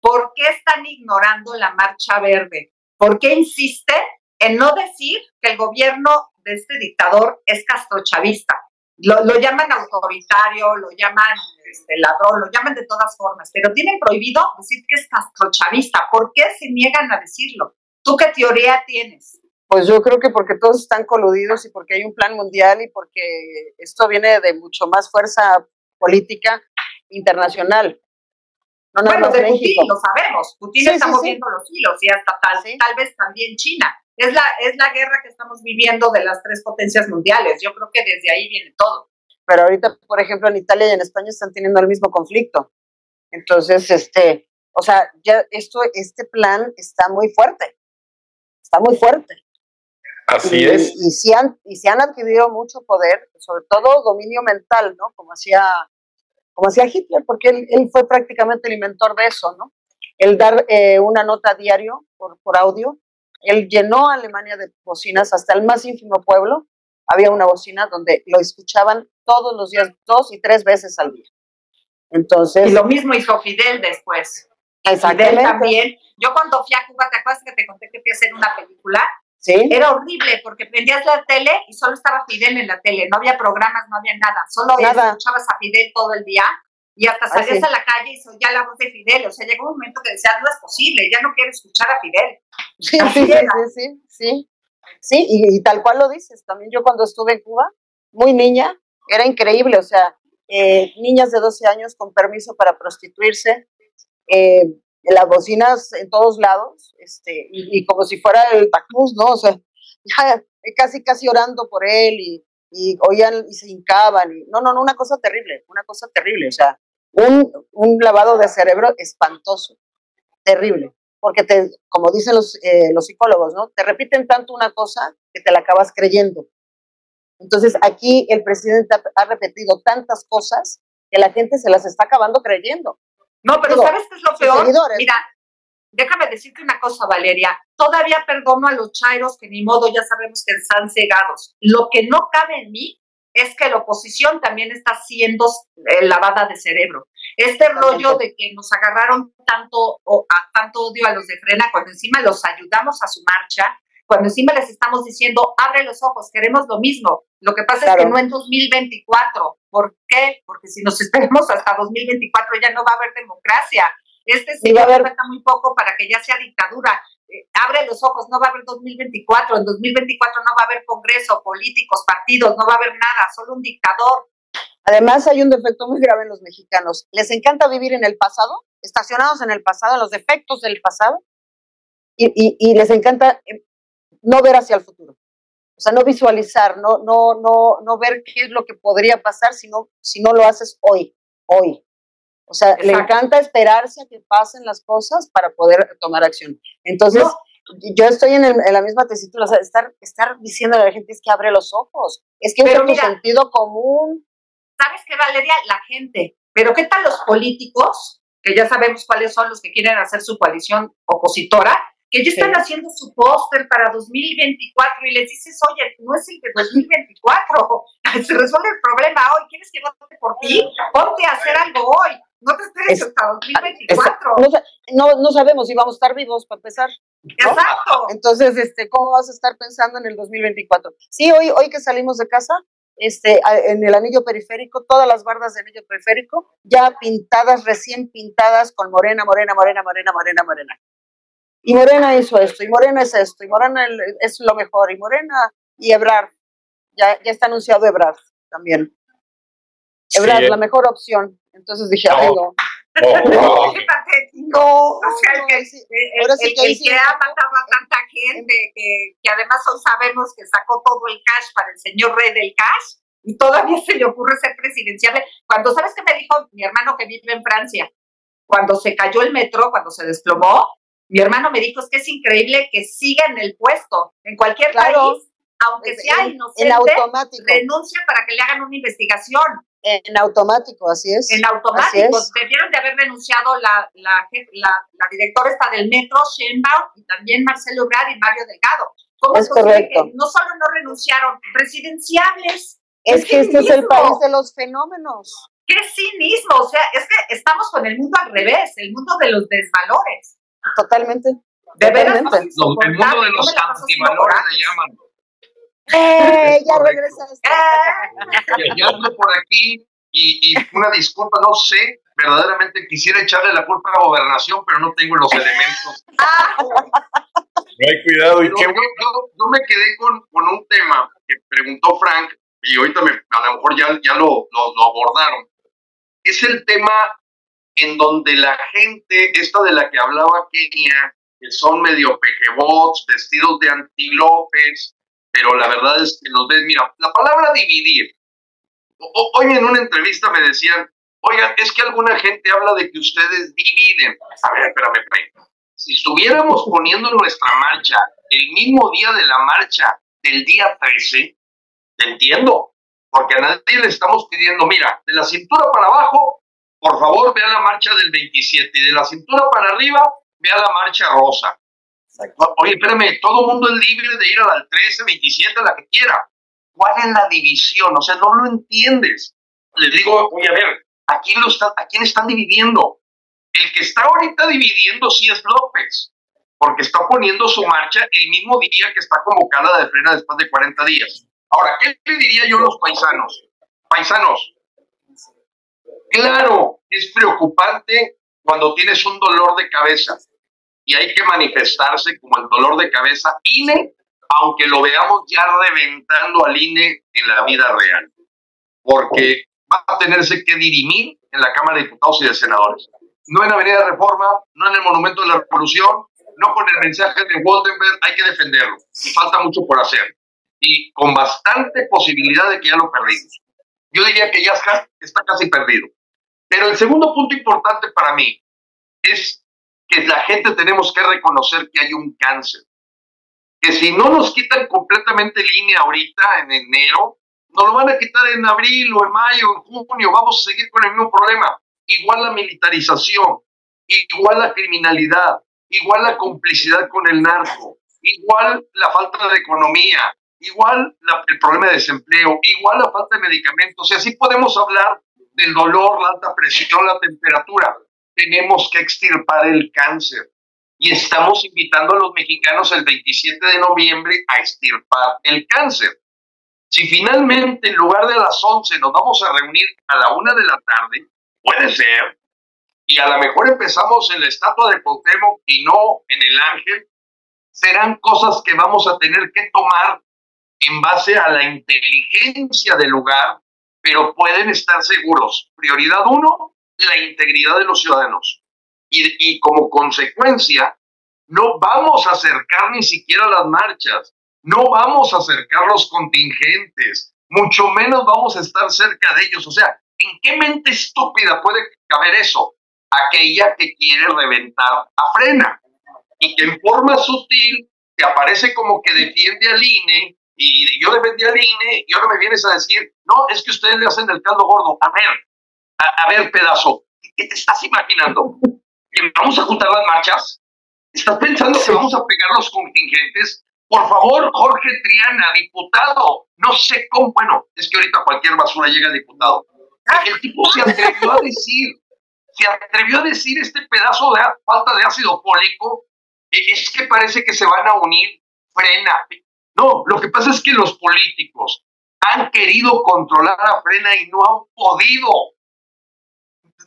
¿por qué están ignorando la Marcha Verde? ¿Por qué insiste en no decir que el gobierno de este dictador es castrochavista? Lo, lo llaman autoritario, lo llaman este, ladrón, lo llaman de todas formas, pero tienen prohibido decir que es castrochavista. ¿Por qué se niegan a decirlo? ¿Tú qué teoría tienes? Pues yo creo que porque todos están coludidos y porque hay un plan mundial y porque esto viene de mucho más fuerza política internacional. No bueno, de Putin lo sabemos. Putin está moviendo los hilos y hasta tal, tal vez también China. Es la, es la guerra que estamos viviendo de las tres potencias mundiales. Yo creo que desde ahí viene todo pero ahorita, por ejemplo, en Italia y en España están teniendo el mismo conflicto. Entonces, este, o sea, ya esto, este plan está muy fuerte, está muy fuerte. Así es. Y, si han, y se han adquirido mucho poder, sobre todo dominio mental, ¿no? Como hacía, como hacía Hitler, porque él, él fue prácticamente el inventor de eso, ¿no? El dar eh, una nota diario por, por audio. Él llenó a Alemania de bocinas hasta el más ínfimo pueblo había una bocina donde lo escuchaban todos los días, dos y tres veces al día. Entonces. Y lo mismo hizo Fidel después. Fidel también. Yo cuando fui a Cuba, ¿te acuerdas que te conté que fui a hacer una película? Sí. Era horrible porque prendías la tele y solo estaba Fidel en la tele. No había programas, no había nada. Solo escuchabas a Fidel todo el día y hasta salías a la calle y oía la voz de Fidel. O sea, llegó un momento que decías, no es posible, ya no quiero escuchar a Fidel. Sí, sí, sí, sí, Sí, y, tal cual lo dices. También yo cuando estuve en Cuba, muy niña, era increíble. O sea, eh, niñas de 12 años con permiso para prostituirse, eh, las bocinas en todos lados, este, y, como si fuera el Tacmus, ¿no? O sea, [LAUGHS] ya, casi, casi orando por él y, y oían y se hincaban. Y, no, no, no, una cosa terrible, una cosa terrible. O sea, un, un lavado de cerebro espantoso, terrible porque te, como dicen los, eh, los psicólogos, ¿no? Te repiten tanto una cosa que te la acabas creyendo. Entonces aquí el presidente ha, repetido tantas cosas que la gente se las está acabando creyendo. No, pero ¿sabes qué es lo peor? Mira, déjame decirte una cosa, Valeria. Todavía perdono a los chairos que ni modo ya sabemos que están cegados. Lo que no cabe en mí es que la oposición también está siendo eh, lavada de cerebro. Este rollo de que nos agarraron tanto, o, a, tanto odio a los de frena cuando encima los ayudamos a su marcha, cuando encima les estamos diciendo, abre los ojos, queremos lo mismo. Lo que pasa es que no en 2024. ¿Por qué? Porque si nos esperamos hasta 2024 ya no va a haber democracia. Este señor falta muy poco para que ya sea dictadura. Eh, abre los ojos, no va a haber 2024. En 2024 no va a haber congreso, políticos, partidos, no va a haber nada, solo un dictador. Además, hay un defecto muy grave en los mexicanos. Les encanta vivir en el pasado, estacionados en el pasado, en los defectos del pasado, y, les encanta eh, no ver hacia el futuro. O sea, no visualizar, no, no, no, no ver qué es lo que podría pasar si no, si no lo haces hoy, hoy. O sea, le encanta esperarse a que pasen las cosas para poder tomar acción. Entonces, yo estoy en, la misma tesitura, o sea, estar, estar diciendo a la gente es que abre los ojos, es que es tu sentido común. ¿Sabes qué, Valeria? La gente. Pero ¿qué tal los políticos? Que ya sabemos cuáles son los que quieren hacer su coalición opositora, que ya están haciendo su póster para 2024 y les dices, oye, no es el de 2024, [LAUGHS] se resuelve el problema hoy, ¿quieres que vote por ti? Ponte a hacer algo hoy, no te esperes hasta 2024. no, no, sabemos si vamos a estar vivos para empezar. Exacto. Entonces, este, ¿cómo vas a estar pensando en el 2024? Sí, hoy, hoy que salimos de casa, este, en el anillo periférico, todas las bardas del anillo periférico, ya pintadas, recién pintadas con morena, morena, morena, morena, morena, morena. Y Morena hizo esto, y Morena es esto, y Morena es lo mejor, y Morena y Ebrard. Ya, ya está anunciado Ebrard también. Ebrard, la mejor opción. Entonces dije, ay, no. Oh, [LAUGHS] Qué patético. O sea, el que, el, que ha matado a tanta gente, que, que además hoy sabemos que sacó todo el cash para el señor rey del cash, y todavía se le ocurre ser presidencial. Cuando, ¿sabes qué me dijo mi hermano que vive en Francia? Cuando se cayó el metro, cuando se desplomó, mi hermano me dijo, es que es increíble que siga en el puesto. En cualquier país, aunque sea inocente, renuncia para que le hagan una investigación. En automático, así es. En automático. Debieron de haber renunciado la, la, la, directora esta del metro, Sheinbaum, y también Marcelo Ebrard y Mario Delgado. ¿Cómo es, correcto. que no solo no renunciaron, presidenciables? Es, que este es el país de los fenómenos. ¡Qué cinismo! O sea, es que estamos con el mundo al revés, el mundo de los desvalores. Totalmente. De veras, el mundo de los antivalores le llaman. ¡Eh! Ya regresaste. Eh. Ya ando por aquí y, y, una disculpa, no sé, verdaderamente quisiera echarle la culpa a la gobernación, pero no tengo los elementos. No hay cuidado. ¿y qué? Yo, me quedé con, con, un tema que preguntó Frank, y ahorita me, a lo mejor ya, ya lo, lo, abordaron. Es el tema en donde la gente, esta de la que hablaba Kenia, que son medio pejebots, vestidos de antilopes, pero la verdad es que nos ves, mira, la palabra dividir. hoy en una entrevista me decían, oigan, es que alguna gente habla de que ustedes dividen. A ver, espérame, espérame. Si estuviéramos poniendo nuestra marcha el mismo día de la marcha del día 13, te entiendo, porque a nadie le estamos pidiendo, mira, de la cintura para abajo, por favor, vea la marcha del 27, y de la cintura para arriba, vea la marcha rosa. Oye, espérame, todo mundo es libre de ir a la 13, 27, la que quiera. ¿Cuál es la división? O sea, no lo entiendes. Le digo, oye, a ver, ¿a quién, lo está, ¿a quién están dividiendo? El que está ahorita dividiendo sí es López, porque está poniendo su marcha el mismo día que está convocada de frena después de 40 días. Ahora, ¿qué le diría yo a los paisanos? Paisanos, claro, es preocupante cuando tienes un dolor de cabeza y hay que manifestarse como el dolor de cabeza INE, aunque lo veamos ya reventando al INE en la vida real, porque va a tenerse que dirimir en la Cámara de Diputados y de Senadores. No en Avenida Reforma, no en el Monumento de la Revolución, no con el mensaje de Woldenberg, hay que defenderlo. Y falta mucho por hacer. Y con bastante posibilidad de que ya lo perdimos. Yo diría que ya está casi perdido. Pero el segundo punto importante para mí es que la gente tenemos que reconocer que hay un cáncer. Que si no nos quitan completamente línea ahorita, en enero, nos lo van a quitar en abril o en mayo, en junio, vamos a seguir con el mismo problema. Igual la militarización, igual la criminalidad, igual la complicidad con el narco, igual la falta de economía, igual el problema de desempleo, igual la falta de medicamentos. Y así podemos hablar del dolor, la alta presión, la temperatura tenemos que extirpar el cáncer. Y estamos invitando a los mexicanos el 27 de noviembre a extirpar el cáncer. Si finalmente en lugar de las 11 nos vamos a reunir a la una de la tarde, puede ser, y a lo mejor empezamos en la estatua de Cuauhtémoc y no en el ángel, serán cosas que vamos a tener que tomar en base a la inteligencia del lugar, pero pueden estar seguros. Prioridad uno, la integridad de los ciudadanos. Y, como consecuencia, no vamos a acercar ni siquiera las marchas, no vamos a acercar los contingentes, mucho menos vamos a estar cerca de ellos. O sea, ¿en qué mente estúpida puede caber eso? Aquella que quiere reventar a frena y que en forma sutil te aparece como que defiende al INE y yo defendí al INE y ahora me vienes a decir, no, es que ustedes le hacen el caldo gordo. A ver, a, ver, pedazo, ¿qué te estás imaginando? ¿Que vamos a juntar las marchas? ¿Estás pensando que vamos a pegar los contingentes? Por favor, Jorge Triana, diputado, no sé cómo, bueno, es que ahorita cualquier basura llega a diputado. El tipo se atrevió a decir, se atrevió a decir este pedazo de falta de ácido fólico, es que parece que se van a unir, frena. No, lo que pasa es que los políticos han querido controlar a frena y no han podido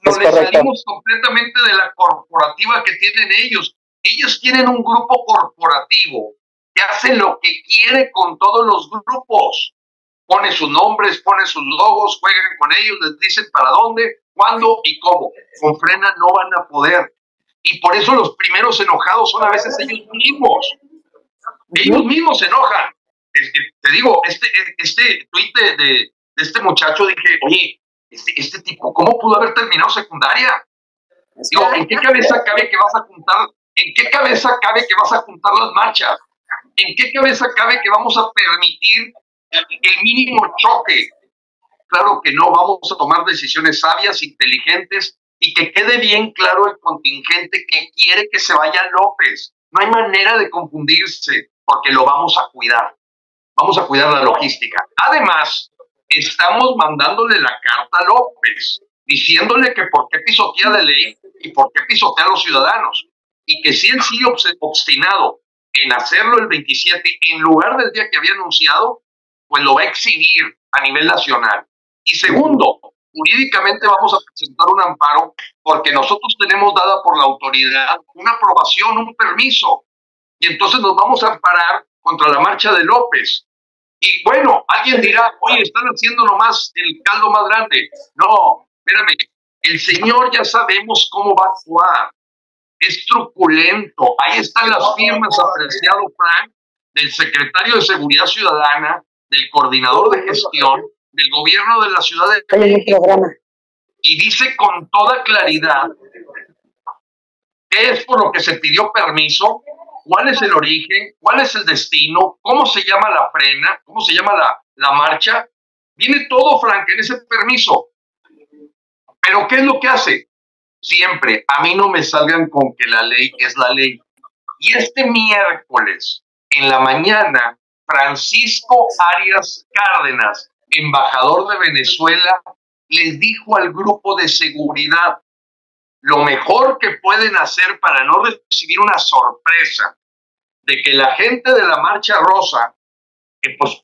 nos salimos completamente de la corporativa que tienen ellos. Ellos tienen un grupo corporativo que hace lo que quiere con todos los grupos. Pone sus nombres, pone sus logos, juegan con ellos, les dicen para dónde, cuándo y cómo. Con frena no van a poder. Y por eso los primeros enojados son a veces ellos mismos. Ellos mismos se enojan. Te digo, este, este tuit de, de este muchacho dije, oye, este, este, tipo, ¿cómo pudo haber terminado secundaria? Digo, ¿en qué cabeza cabe que vas a juntar, en qué cabeza cabe que vas a juntar las marchas? ¿En qué cabeza cabe que vamos a permitir el, mínimo choque? claro que no, vamos a tomar decisiones sabias, inteligentes y que quede bien claro el contingente que quiere que se vaya López. No hay manera de confundirse porque lo vamos a cuidar. Vamos a cuidar la logística. Además, estamos mandándole la carta a López, diciéndole que por qué pisotea de ley y por qué pisotea a los ciudadanos. Y que si él sigue obstinado en hacerlo el 27 en lugar del día que había anunciado, pues lo va a exhibir a nivel nacional. Y segundo, jurídicamente vamos a presentar un amparo porque nosotros tenemos dada por la autoridad una aprobación, un permiso. Y entonces nos vamos a amparar contra la marcha de López. Y bueno, alguien dirá, oye, están haciendo nomás el caldo más grande. No, espérame, el señor ya sabemos cómo va a actuar. Es truculento. Ahí están las firmas, apreciado Frank, del secretario de Seguridad Ciudadana, del coordinador de gestión, del gobierno de la ciudad de México. Y dice con toda claridad qué es por lo que se pidió permiso, cuál es el origen, cuál es el destino, cómo se llama la frena, cómo se llama la, la marcha. Viene todo, Frank, en ese permiso. Pero ¿qué es lo que hace? Siempre, a mí no me salgan con que la ley es la ley. Y este miércoles, en la mañana, Francisco Arias Cárdenas, embajador de Venezuela, les dijo al grupo de seguridad, lo mejor que pueden hacer para no recibir una sorpresa de que la gente de la Marcha Rosa, que pues,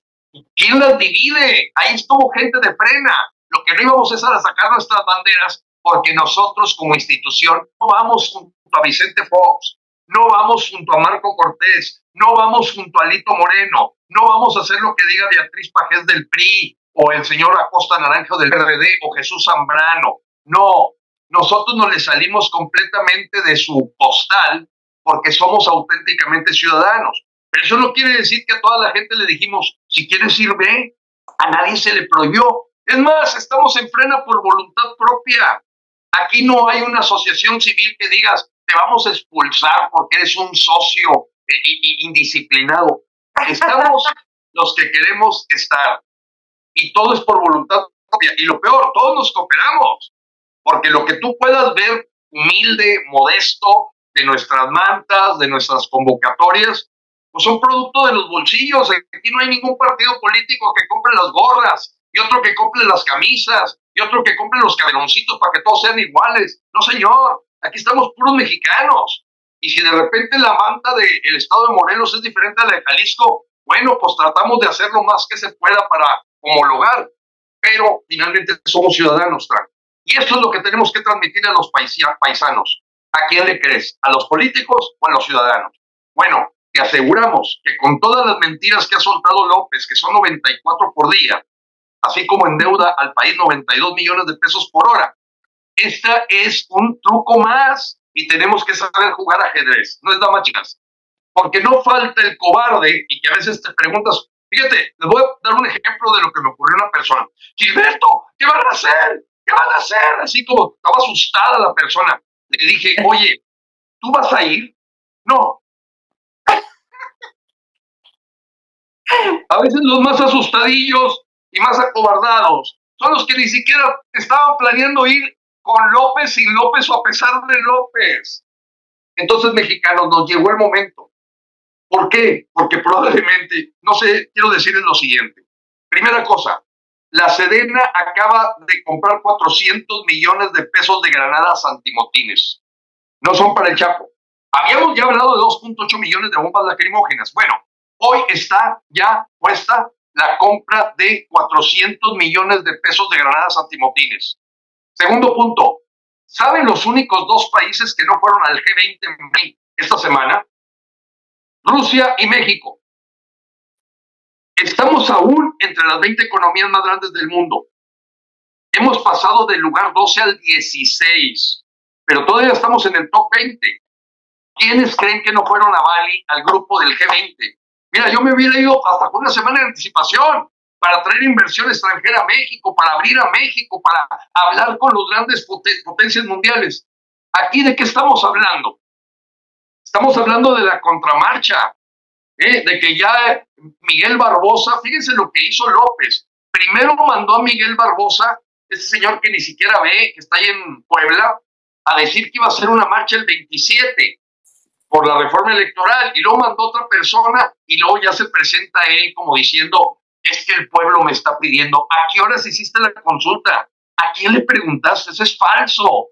¿quién las divide? Ahí estuvo gente de frena. Lo que no íbamos es a sacar nuestras banderas porque nosotros como institución no vamos junto a Vicente Fox, no vamos junto a Marco Cortés, no vamos junto a Lito Moreno, no vamos a hacer lo que diga Beatriz Pajés del PRI o el señor Acosta Naranjo del PRD o Jesús Zambrano. No, nosotros nos le salimos completamente de su postal porque somos auténticamente ciudadanos. Pero eso no quiere decir que a toda la gente le dijimos, si quieres ir, ve, a nadie se le prohibió. Es más, estamos en frena por voluntad propia. Aquí no hay una asociación civil que digas, te vamos a expulsar porque eres un socio eh, indisciplinado. Estamos [LAUGHS] los que queremos estar. Y todo es por voluntad propia. Y lo peor, todos nos cooperamos. Porque lo que tú puedas ver humilde, modesto, de nuestras mantas, de nuestras convocatorias, pues son producto de los bolsillos. Aquí no hay ningún partido político que compre las gorras, y otro que compre las camisas, y otro que compre los caberoncitos para que todos sean iguales. No, señor, aquí estamos puros mexicanos. Y si de repente la manta del estado de Morelos es diferente a la de Jalisco, bueno, pues tratamos de hacer lo más que se pueda para homologar, pero finalmente somos ciudadanos, Frank. Y eso es lo que tenemos que transmitir a los paisanos. ¿A quién le crees? ¿A los políticos o a los ciudadanos? Bueno, te aseguramos que con todas las mentiras que ha soltado López, que son 94 por día, así como en deuda al país 92 millones de pesos por hora, esta es un truco más y tenemos que saber jugar ajedrez, no es dama chicas. Porque no falta el cobarde y que a veces te preguntas, fíjate, les voy a dar un ejemplo de lo que me ocurrió a una persona. Gilberto, ¿qué van a hacer? ¿Qué van a hacer? Así como estaba asustada la persona. Le dije, oye, ¿tú vas a ir? No. A veces los más asustadillos y más acobardados son los que ni siquiera estaban planeando ir con López, sin López o a pesar de López. Entonces, mexicanos, nos llegó el momento. ¿Por qué? Porque probablemente, no sé, quiero decirles lo siguiente. Primera cosa, la Sedena acaba de comprar 400 millones de pesos de granadas antimotines. No son para el Chapo. Habíamos ya hablado de 2.8 millones de bombas lacrimógenas. Bueno, hoy está ya puesta la compra de 400 millones de pesos de granadas antimotines. Segundo punto, ¿saben los únicos dos países que no fueron al G20 esta semana? Rusia y México. Estamos aún entre las 20 economías más grandes del mundo. Hemos pasado del lugar 12 al 16, pero todavía estamos en el top 20. ¿Quiénes creen que no fueron a Bali al grupo del G20? Mira, yo me hubiera ido hasta con una semana de anticipación para traer inversión extranjera a México, para abrir a México, para hablar con los grandes potencias mundiales. ¿Aquí de qué estamos hablando? Estamos hablando de la contramarcha, ¿eh? de que ya Miguel Barbosa, fíjense lo que hizo López, Primero mandó a Miguel Barbosa, ese señor que ni siquiera ve, que está ahí en Puebla, a decir que iba a hacer una marcha el 27 por la reforma electoral y luego mandó otra persona y luego ya se presenta él como diciendo, es que el pueblo me está pidiendo, ¿a qué horas hiciste la consulta? ¿A quién le preguntaste? Eso es falso.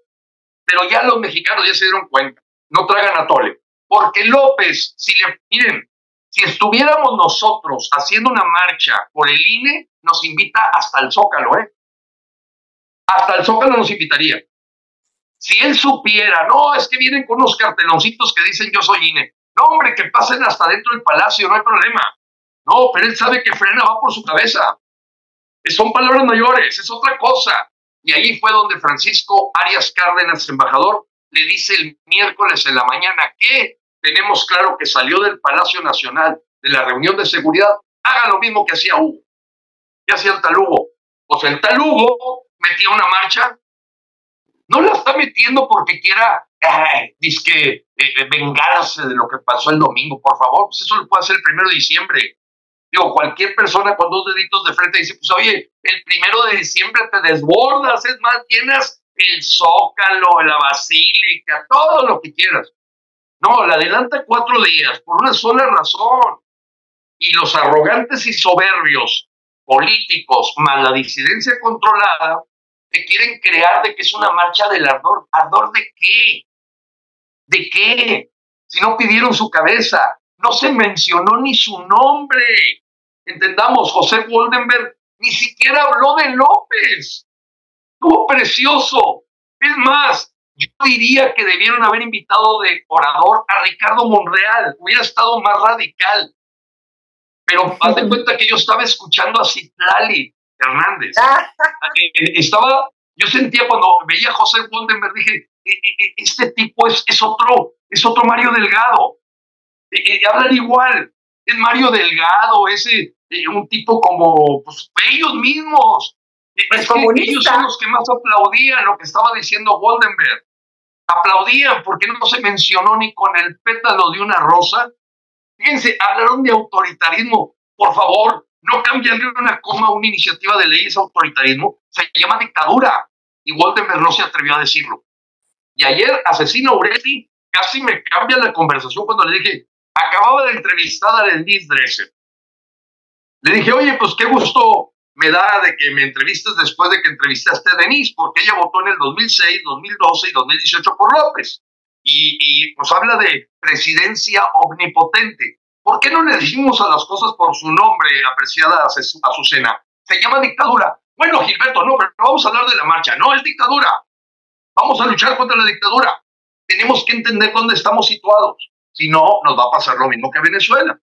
Pero ya los mexicanos ya se dieron cuenta, no tragan a tole. Porque López, si le, miren, si estuviéramos nosotros haciendo una marcha por el INE, nos invita hasta el Zócalo, ¿eh? Hasta el Zócalo nos invitaría. Si él supiera, no, es que vienen con unos carteloncitos que dicen yo soy INE. No, hombre, que pasen hasta dentro del palacio, no hay problema. No, pero él sabe que frena va por su cabeza. Son palabras mayores, es otra cosa. Y ahí fue donde Francisco Arias Cárdenas, embajador, le dice el miércoles en la mañana que tenemos claro que salió del Palacio Nacional de la reunión de seguridad, haga lo mismo que hacía Hugo. ¿Qué hacía el talugo? Pues el talugo metía una marcha no la está metiendo porque quiera, eh, disque, eh, vengarse de lo que pasó el domingo, por favor. Pues eso lo puede hacer el primero de diciembre. Digo, cualquier persona con dos deditos de frente dice, pues oye, el primero de diciembre te desbordas, es más, tienes el zócalo, la basílica, todo lo que quieras. No, la adelanta cuatro días por una sola razón. Y los arrogantes y soberbios políticos, más la disidencia controlada, te quieren crear de que es una marcha del ardor. ¿Ardor de qué? ¿De qué? Si no pidieron su cabeza, no se mencionó ni su nombre. Entendamos, José Woldenberg ni siquiera habló de López. ¡Cómo precioso! Es más, yo diría que debieron haber invitado de orador a Ricardo Monreal. Hubiera estado más radical. Pero haz de [LAUGHS] cuenta que yo estaba escuchando a Citlali, Hernández. Ah. Eh, eh, estaba, yo sentía cuando veía a José Woldenberg, dije, e, este tipo es, es otro, es otro Mario Delgado. hablan igual, es Mario Delgado, ese, un tipo como pues, ellos mismos. Pues ellos son los que más aplaudían lo que estaba diciendo Woldenberg. Aplaudían porque no se mencionó ni con el pétalo de una rosa. Fíjense, hablaron de autoritarismo. Por favor, no cambiarle una coma a una iniciativa de ley es autoritarismo, se llama dictadura. Y Woldenberg no se atrevió a decirlo. Y ayer, asesino Uretti casi me cambia la conversación cuando le dije, acababa de entrevistar a Denise Dresser. Le dije, oye, pues qué gusto me da de que me entrevistes después de que entrevistaste a Denise, porque ella votó en el 2006, 2012 y 2018 por López. Y, y pues habla de presidencia omnipotente. ¿Por qué no le decimos a las cosas por su nombre, apreciada Azucena? Se llama dictadura. Bueno, Gilberto, no, pero vamos a hablar de la marcha. No, es dictadura. Vamos a luchar contra la dictadura. Tenemos que entender dónde estamos situados. Si no, nos va a pasar lo mismo que Venezuela.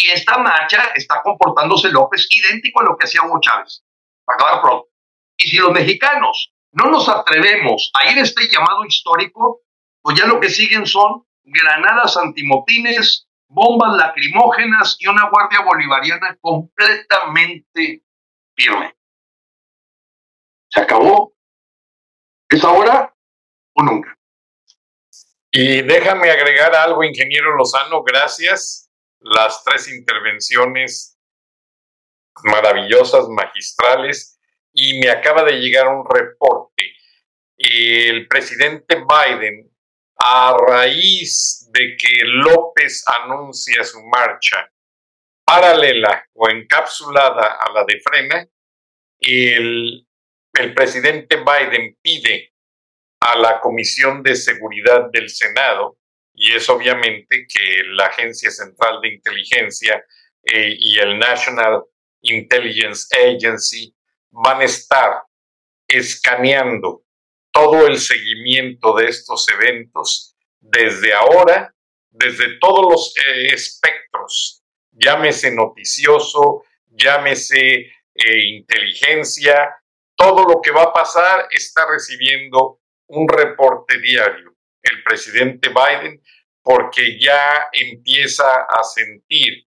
Y esta marcha está comportándose López idéntico a lo que hacía Hugo Chávez. Para acabar pronto. Y si los mexicanos no nos atrevemos a ir a este llamado histórico, pues ya lo que siguen son granadas antimotines, bombas lacrimógenas y una guardia bolivariana completamente firme. Se acabó. ¿Es ahora o nunca? Y déjame agregar algo, ingeniero Lozano, gracias. Las tres intervenciones maravillosas, magistrales, y me acaba de llegar un reporte. El presidente Biden a raíz de que López anuncia su marcha paralela o encapsulada a la de Frena, el, el presidente Biden pide a la Comisión de Seguridad del Senado, y es obviamente que la Agencia Central de Inteligencia eh, y el National Intelligence Agency van a estar escaneando todo el seguimiento de estos eventos desde ahora, desde todos los eh, espectros, llámese noticioso, llámese eh, inteligencia, todo lo que va a pasar está recibiendo un reporte diario el presidente Biden porque ya empieza a sentir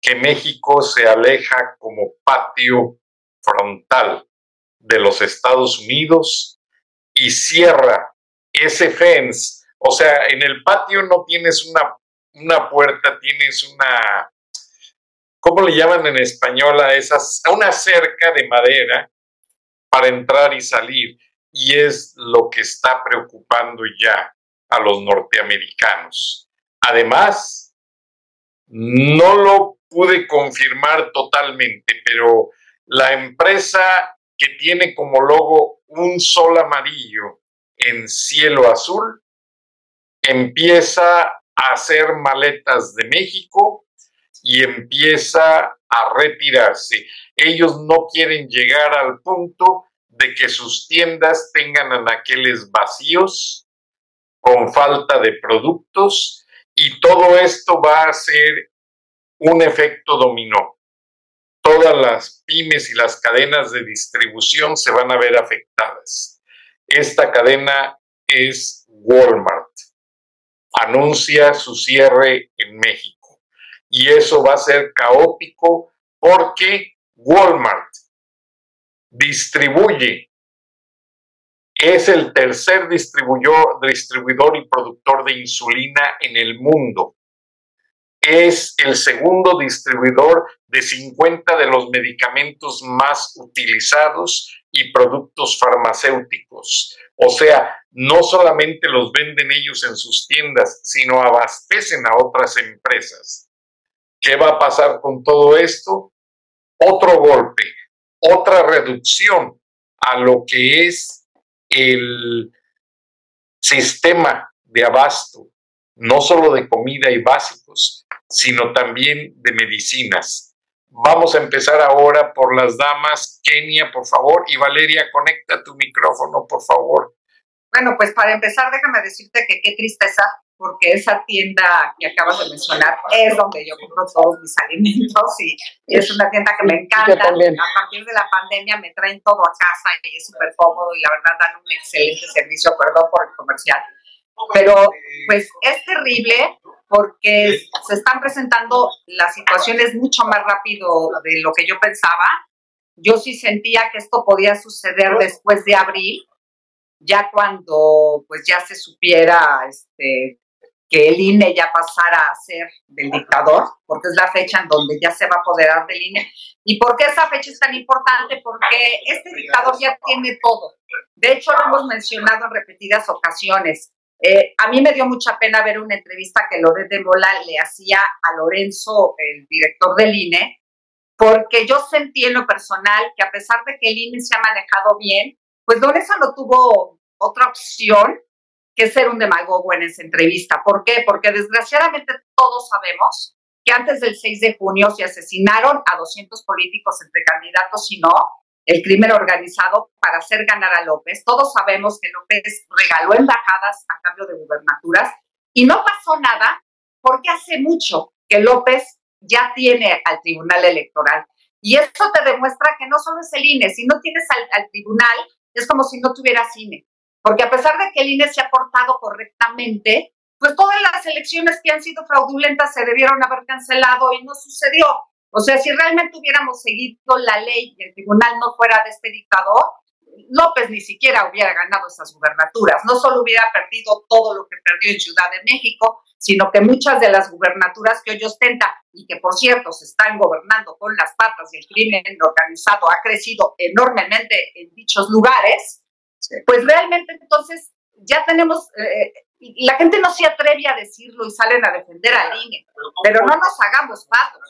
que México se aleja como patio frontal de los Estados Unidos y cierra ese fence. O sea, en el patio no tienes una, una puerta, tienes una, ¿cómo le llaman en español a esas? Una cerca de madera para entrar y salir. Y es lo que está preocupando ya a los norteamericanos. Además, no lo pude confirmar totalmente, pero la empresa que tiene como logo un sol amarillo en cielo azul empieza a hacer maletas de México y empieza a retirarse. Ellos no quieren llegar al punto de que sus tiendas tengan anaqueles vacíos, con falta de productos, y todo esto va a ser un efecto dominó. Todas las pymes y las cadenas de distribución se van a ver afectadas. Esta cadena es Walmart. Anuncia su cierre en México. Y eso va a ser caótico porque Walmart distribuye, es el tercer distribuidor, distribuidor y productor de insulina en el mundo. Es el segundo distribuidor de 50 de los medicamentos más utilizados y productos farmacéuticos. O sea, no solamente los venden ellos en sus tiendas, sino abastecen a otras empresas. ¿Qué va a pasar con todo esto? Otro golpe, otra reducción a lo que es el sistema de abasto, no solo de comida y básicos, sino también de medicinas. Vamos a empezar ahora por las damas. Kenia, por favor, y Valeria, conecta tu micrófono, por favor. Bueno, pues para empezar, déjame decirte que qué tristeza porque esa tienda que acabas de mencionar es donde yo compro todos mis alimentos y, es una tienda que me encanta. A partir de la pandemia me traen todo a casa y es súper cómodo y la verdad dan un excelente servicio, perdón por el comercial. Pero pues es terrible porque se están presentando las situaciones mucho más rápido de lo que yo pensaba. Yo sí sentía que esto podía suceder después de abril, ya cuando pues ya se supiera este, que el INE ya pasara a ser del dictador, porque es la fecha en donde ya se va a apoderar del INE. ¿Y por qué esa fecha es tan importante? Porque este dictador ya tiene todo. De hecho, lo hemos mencionado en repetidas ocasiones. Eh, a mí me dio mucha pena ver una entrevista que Loret de Mola le hacía a Lorenzo, el director del INE, porque yo sentí en lo personal que a pesar de que el INE se ha manejado bien, pues Lorenzo no tuvo otra opción que ser un demagogo en esa entrevista. ¿Por qué? Porque desgraciadamente todos sabemos que antes del 6 de junio se asesinaron a 200 políticos entre candidatos y no, el crimen organizado para hacer ganar a López. Todos sabemos que López regaló embajadas a cambio de gubernaturas y no pasó nada porque hace mucho que López ya tiene al Tribunal Electoral. Y esto te demuestra que no solo es el INE, si no tienes al, al tribunal, es como si no tuvieras INE. Porque a pesar de que el INE se ha portado correctamente, pues todas las elecciones que han sido fraudulentas se debieron haber cancelado y no sucedió. O sea, si realmente hubiéramos seguido la ley y el tribunal no fuera de este dictador, López ni siquiera hubiera ganado esas gubernaturas. No solo hubiera perdido todo lo que perdió en Ciudad de México, sino que muchas de las gubernaturas que hoy ostenta y que, por cierto, se están gobernando con las patas y el crimen organizado ha crecido enormemente en dichos lugares, pues realmente entonces ya tenemos, eh, la gente no se atreve a decirlo y salen a defender al INE, pero no nos hagamos patos.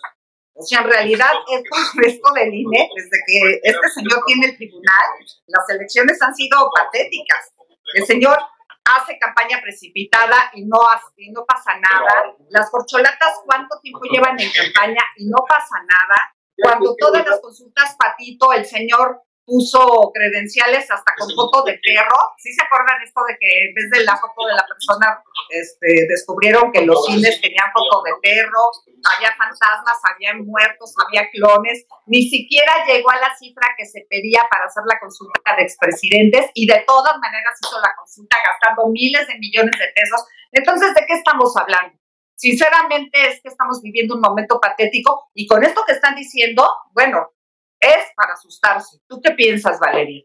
O sea, en realidad, esto, esto del INE, desde que este señor tiene el tribunal, las elecciones han sido patéticas. El señor hace campaña precipitada y no, y no pasa nada. Las corcholatas, ¿cuánto tiempo llevan en campaña y no pasa nada? Cuando todas las consultas patito, el señor puso credenciales hasta con foto de perro. ¿Sí se acuerdan esto de que en vez de la foto de la persona, este, descubrieron que los cines tenían foto de perro, había fantasmas, había muertos, había clones? Ni siquiera llegó a la cifra que se pedía para hacer la consulta de expresidentes y de todas maneras hizo la consulta gastando miles de millones de pesos. Entonces, ¿de qué estamos hablando? Sinceramente es que estamos viviendo un momento patético y con esto que están diciendo, bueno, es para asustarse. ¿Tú qué piensas, Valeria?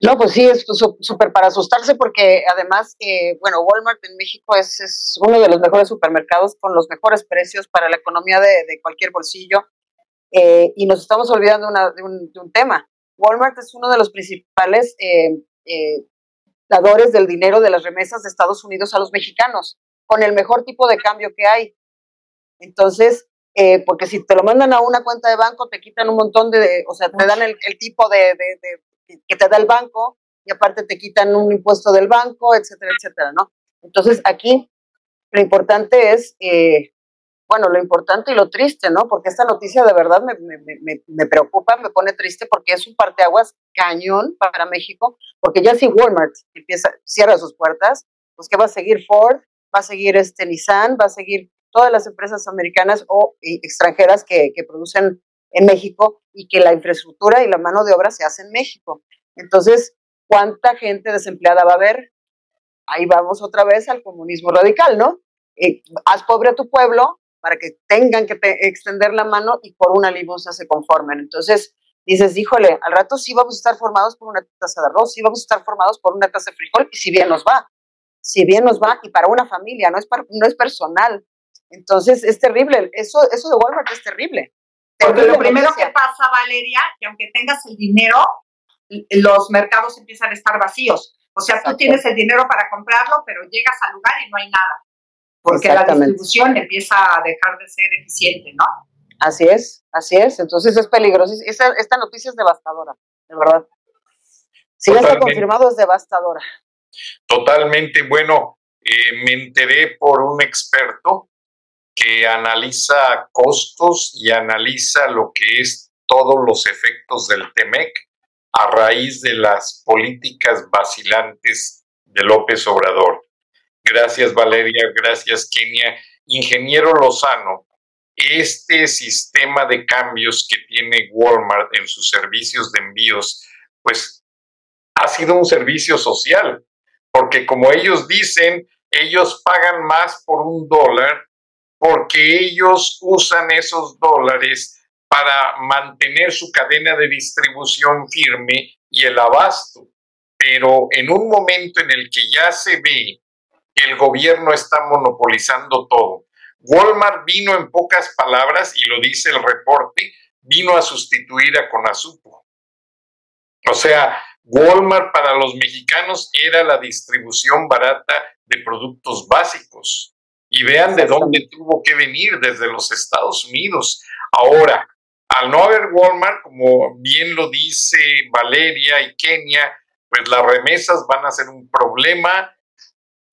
No, pues sí, es súper para asustarse porque además, eh, bueno, Walmart en México es, es, uno de los mejores supermercados con los mejores precios para la economía de, cualquier bolsillo. Eh, y nos estamos olvidando de, un, tema. Walmart es uno de los principales eh, eh, dadores del dinero de las remesas de Estados Unidos a los mexicanos, con el mejor tipo de cambio que hay. Entonces, porque si te lo mandan a una cuenta de banco, te quitan un montón de, o sea, te dan el, tipo de, que te da el banco y aparte te quitan un impuesto del banco, etcétera, etcétera, ¿no? Entonces, aquí lo importante es bueno, lo importante y lo triste, ¿no? Porque esta noticia de verdad me, me, preocupa, me pone triste porque es un parteaguas cañón para México, porque ya si Walmart empieza, cierra sus puertas, pues que va a seguir Ford, va a seguir este Nissan, va a seguir todas las empresas americanas o extranjeras que, que producen en México y que la infraestructura y la mano de obra se hace en México. Entonces, ¿cuánta gente desempleada va a haber? Ahí vamos otra vez al comunismo radical, ¿no? Eh, haz pobre a tu pueblo para que tengan que extender la mano y por una limosna se conformen. Entonces dices, híjole, al rato sí vamos a estar formados por una taza de arroz, sí vamos a estar formados por una taza de frijol, y si bien nos va, si bien nos va, y para una familia, no es, no es personal. Entonces es terrible, eso, eso de Walmart es terrible. Porque lo primero que pasa, Valeria, que aunque tengas el dinero, los mercados empiezan a estar vacíos. O sea, tú tienes el dinero para comprarlo, pero llegas al lugar y no hay nada porque la distribución empieza a dejar de ser eficiente, ¿no? Así es, así es. Entonces es peligroso. Esta, esta noticia es devastadora, de verdad. Si ya está confirmado, es devastadora. Totalmente. Bueno, eh, me enteré por un experto que analiza costos y analiza lo que es todos los efectos del TEMEC a raíz de las políticas vacilantes de López Obrador. Gracias Valeria, gracias Kenia. Ingeniero Lozano, este sistema de cambios que tiene Walmart en sus servicios de envíos, pues ha sido un servicio social, porque como ellos dicen, ellos pagan más por un dólar porque ellos usan esos dólares para mantener su cadena de distribución firme y el abasto. Pero en un momento en el que ya se ve el gobierno está monopolizando todo. Walmart vino en pocas palabras, y lo dice el reporte, vino a sustituir a Conasupo. O sea, Walmart para los mexicanos era la distribución barata de productos básicos. Y vean de dónde tuvo que venir, desde los Estados Unidos. Ahora, al no haber Walmart, como bien lo dice Valeria y Kenia, pues las remesas van a ser un problema,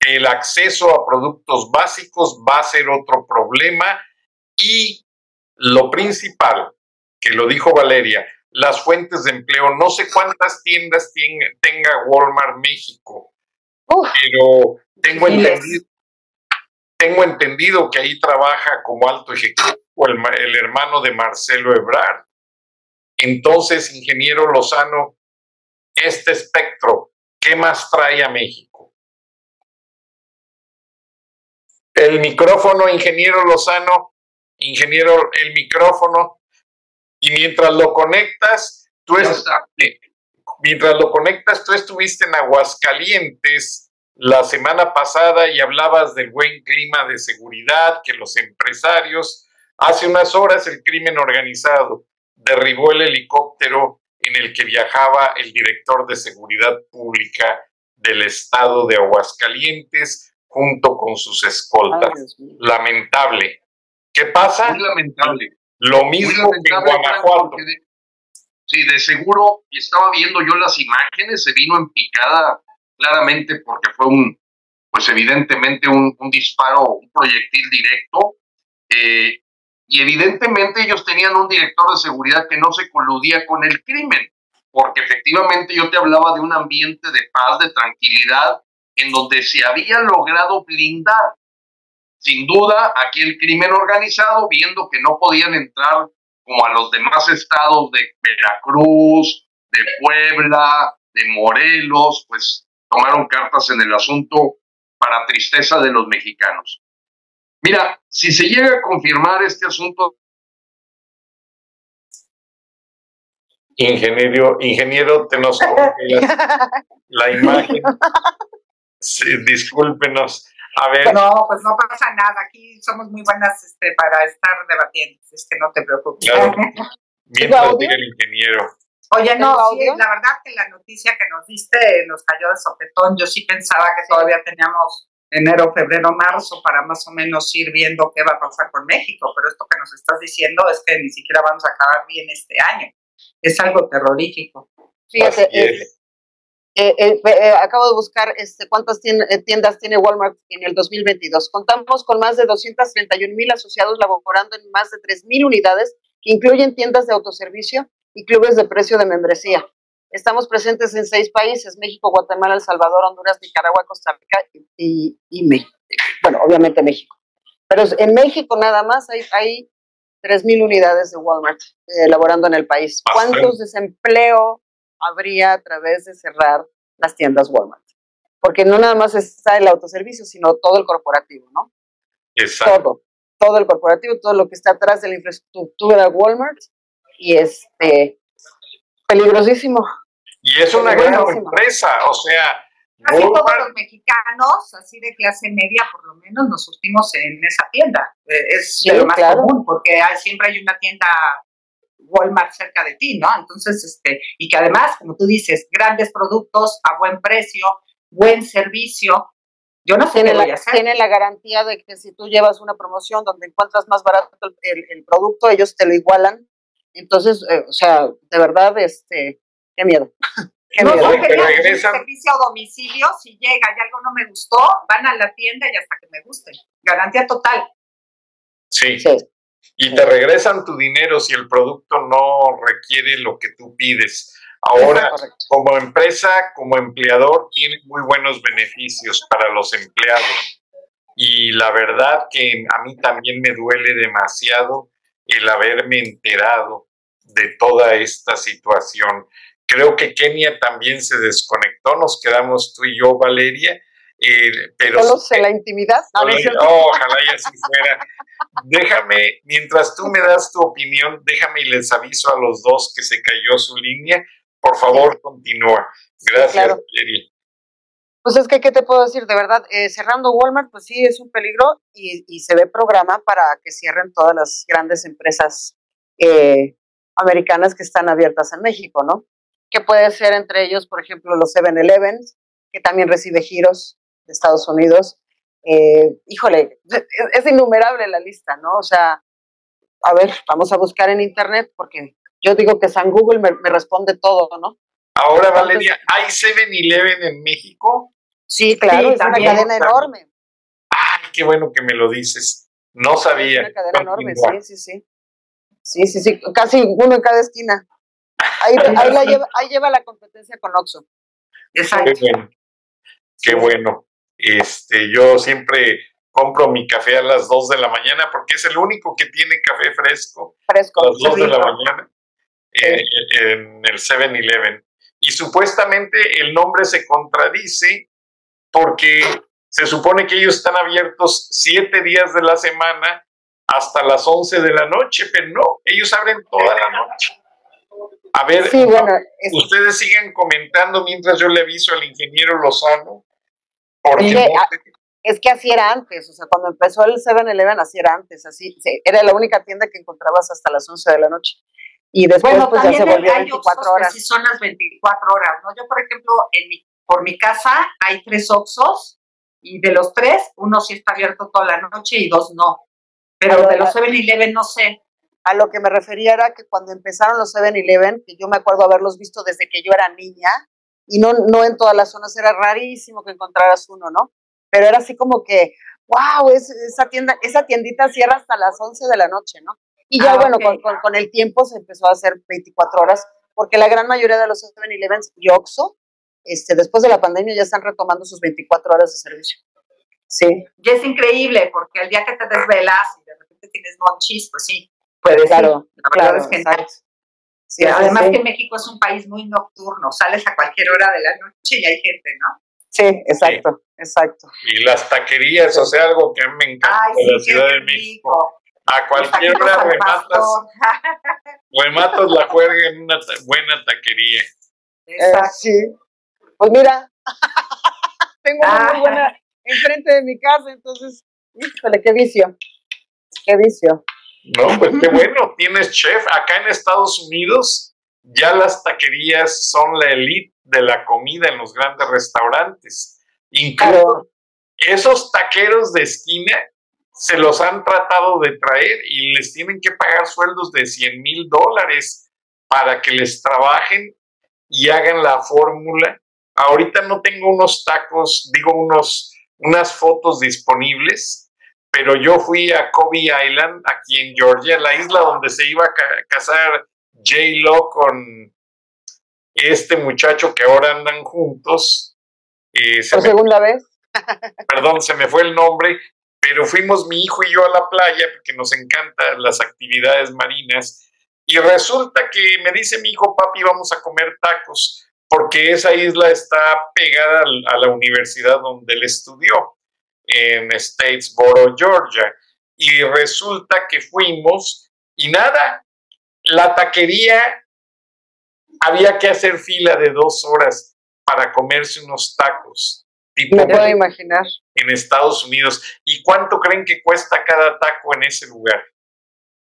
el acceso a productos básicos va a ser otro problema. Y lo principal, que lo dijo Valeria, las fuentes de empleo. No sé cuántas tiendas tenga Walmart México, pero tengo entendido, tengo entendido que ahí trabaja como alto ejecutivo el, el hermano de Marcelo Ebrard. Entonces, ingeniero Lozano, este espectro, ¿qué más trae a México? El micrófono, ingeniero Lozano, ingeniero, el micrófono. Y mientras lo conectas, tú mientras lo conectas, tú estuviste en Aguascalientes la semana pasada y hablabas del buen clima de seguridad, que los empresarios, hace unas horas el crimen organizado derribó el helicóptero en el que viajaba el director de seguridad pública del estado de Aguascalientes, junto con sus escoltas. lamentable. ¿Qué pasa? Muy lamentable. Lo mismo que en Guanajuato. sí, de seguro, y estaba viendo yo las imágenes, se vino en picada claramente porque fue un, pues evidentemente un, disparo, un proyectil directo. Eh, y evidentemente ellos tenían un director de seguridad que no se coludía con el crimen, porque efectivamente yo te hablaba de un ambiente de paz, de tranquilidad, en donde se había logrado blindar, sin duda, aquí el crimen organizado, viendo que no podían entrar como a los demás estados de Veracruz, de Puebla, de Morelos, pues tomaron cartas en el asunto para tristeza de los mexicanos. Mira, si se llega a confirmar este asunto... Ingeniero, ingeniero, te nos [LAUGHS] la imagen. Sí, discúlpenos. A ver. No, pues no pasa nada. Aquí somos muy buenas este, para estar debatiendo. Es que no te preocupes. Claro. [LAUGHS] Mientras diga el ingeniero. Oye, no, sí, la verdad que la noticia que nos diste nos cayó de sopetón. Yo sí pensaba que todavía teníamos enero, febrero, marzo para más o menos ir viendo qué va a pasar con México, pero esto que nos estás diciendo es que ni siquiera vamos a acabar bien este año. Es algo terrorífico. Fíjate, eh, eh, eh, acabo de buscar este, cuántas tiendas tiene Walmart en el 2022. Contamos con más de 231 mil asociados laborando en más de 3 mil unidades que incluyen tiendas de autoservicio y clubes de precio de membresía. Estamos presentes en seis países, México, Guatemala, El Salvador, Honduras, Nicaragua, Costa Rica y, y, México. Bueno, obviamente México. Pero en México nada más hay, hay 3.000 unidades de Walmart elaborando eh, en el país. ¿Cuántos desempleo habría a través de cerrar las tiendas Walmart? Porque no nada más está el autoservicio, sino todo el corporativo, ¿no? Exacto. Todo, todo el corporativo, todo lo que está atrás de la infraestructura Walmart y este peligrosísimo. Y es una gran empresa, o sea, Casi todos los mexicanos, así de clase media, por lo menos, nos surtimos en esa tienda. Eh, es lo más común, porque siempre hay una tienda Walmart cerca de ti, ¿no? Entonces, este, y que además, como tú dices, grandes productos a buen precio, buen servicio. Yo no sé tiene qué la, voy a hacer. Tiene la garantía de que si tú llevas una promoción donde encuentras más barato el, el producto, ellos te lo igualan. Entonces, eh, o sea, de verdad, este, qué miedo. [LAUGHS] qué no, miedo. No, que regresan. servicio a domicilio, si llega y algo no me gustó, van a la tienda y hasta que me guste. Garantía total. Sí. sí. Y te regresan tu dinero si el producto no requiere lo que tú pides. Ahora, como empresa, como empleador, tiene muy buenos beneficios para los empleados. Y la verdad que a mí también me duele demasiado el haberme enterado de toda esta situación. Creo que Kenia también se desconectó, nos quedamos tú y yo, Valeria. Eh, pero Solo se la intimidad. ojalá y así fuera. déjame, mientras tú me das tu opinión, déjame y les aviso a los dos que se cayó su línea. Por favor, continúa. Gracias, Valeria. Pues es que, ¿qué te puedo decir? De verdad, eh, cerrando Walmart, pues sí, es un peligro y, se ve programa para que cierren todas las grandes empresas eh, americanas que están abiertas en México, ¿no? Que puede ser entre ellos, por ejemplo, los 7-Eleven, que también recibe giros de Estados Unidos. Eh, híjole, es, es, innumerable la lista, ¿no? O sea, a ver, vamos a buscar en Internet porque yo digo que San Google me, me responde todo, ¿no? Ahora, Valeria, ¿hay 7-Eleven en México? Sí, claro, sí, es una cadena enorme. Ay, qué bueno que me lo dices. No sabía. Es una cadena enorme, sí, sí, sí. Sí, sí, sí, casi uno en cada esquina. Ahí, [LAUGHS] ahí, la lleva, ahí lleva la competencia con Oxxo. Exacto. Qué bueno. Qué bueno. Este, yo siempre compro mi café a las 2 de la mañana porque es el único que tiene café fresco. Fresco. A las 2 de la mañana eh, en el 7-Eleven y supuestamente el nombre se contradice porque se supone que ellos están abiertos siete días de la semana hasta las once de la noche, pero no, ellos abren toda la noche. A ver, ustedes siguen comentando mientras yo le aviso al ingeniero Lozano. Porque es que así era antes, o sea, cuando empezó el 7-Eleven así era antes, así, era la única tienda que encontrabas hasta las 11 de la noche y después bueno, pues ya se volvió 24 horas. sí son las 24 horas, ¿no? Yo, por ejemplo, en mi, por mi casa hay tres Oxos y de los tres, uno sí está abierto toda la noche y dos no. Pero de los 7-Eleven no sé. A lo que me refería era que cuando empezaron los 7-Eleven, que yo me acuerdo haberlos visto desde que yo era niña, y no, no en todas las zonas, era rarísimo que encontraras uno, ¿no? Pero era así como que, wow, es, esa tienda, esa tiendita cierra hasta las 11 de la noche, ¿no? Y ya, ah, bueno, con, con, con, el tiempo se empezó a hacer 24 horas, porque la gran mayoría de los 7-Eleven y Oxxo, este, después de la pandemia, ya están retomando sus 24 horas de servicio. Sí. Y es increíble, porque el día que te desvelas y de repente tienes monchis, pues sí, puede claro. La claro, es genial. Sí, además sí. que México es un país muy nocturno, sales a cualquier hora de la noche y hay gente, ¿no? Sí, exacto, sí. exacto. Y las taquería, o sea, algo que a mí me encanta Ay, de la Ciudad de México. A cualquier hora rematas, [LAUGHS] rematas la juerga en una buena taquería. Eh, sí. Pues mira, [LAUGHS] tengo una, muy buena, enfrente de mi casa, entonces, híjole, qué vicio, qué vicio. No, pues qué bueno, tienes chef. Acá en Estados Unidos ya las taquerías son la elite de la comida en los grandes restaurantes. Incluso esos taqueros de esquina se los han tratado de traer y les tienen que pagar sueldos de 100 mil dólares para que les trabajen y hagan la fórmula. Ahorita no tengo unos tacos, digo unos, unas fotos disponibles, pero yo fui a Kobe Island, aquí en Georgia, la isla donde se iba a casar J-Lo con este muchacho que ahora andan juntos. Eh, ¿Por segunda vez? Perdón, se me fue el nombre, pero fuimos mi hijo y yo a la playa porque nos encantan las actividades marinas. Y resulta que me dice mi hijo, papi, vamos a comer tacos, porque esa isla está pegada a la universidad donde él estudió en Statesboro, Georgia. Y resulta que fuimos y nada, la taquería había que hacer fila de dos horas para comerse unos tacos. Tipo Me puedo imaginar. En Estados Unidos. ¿Y cuánto creen que cuesta cada taco en ese lugar?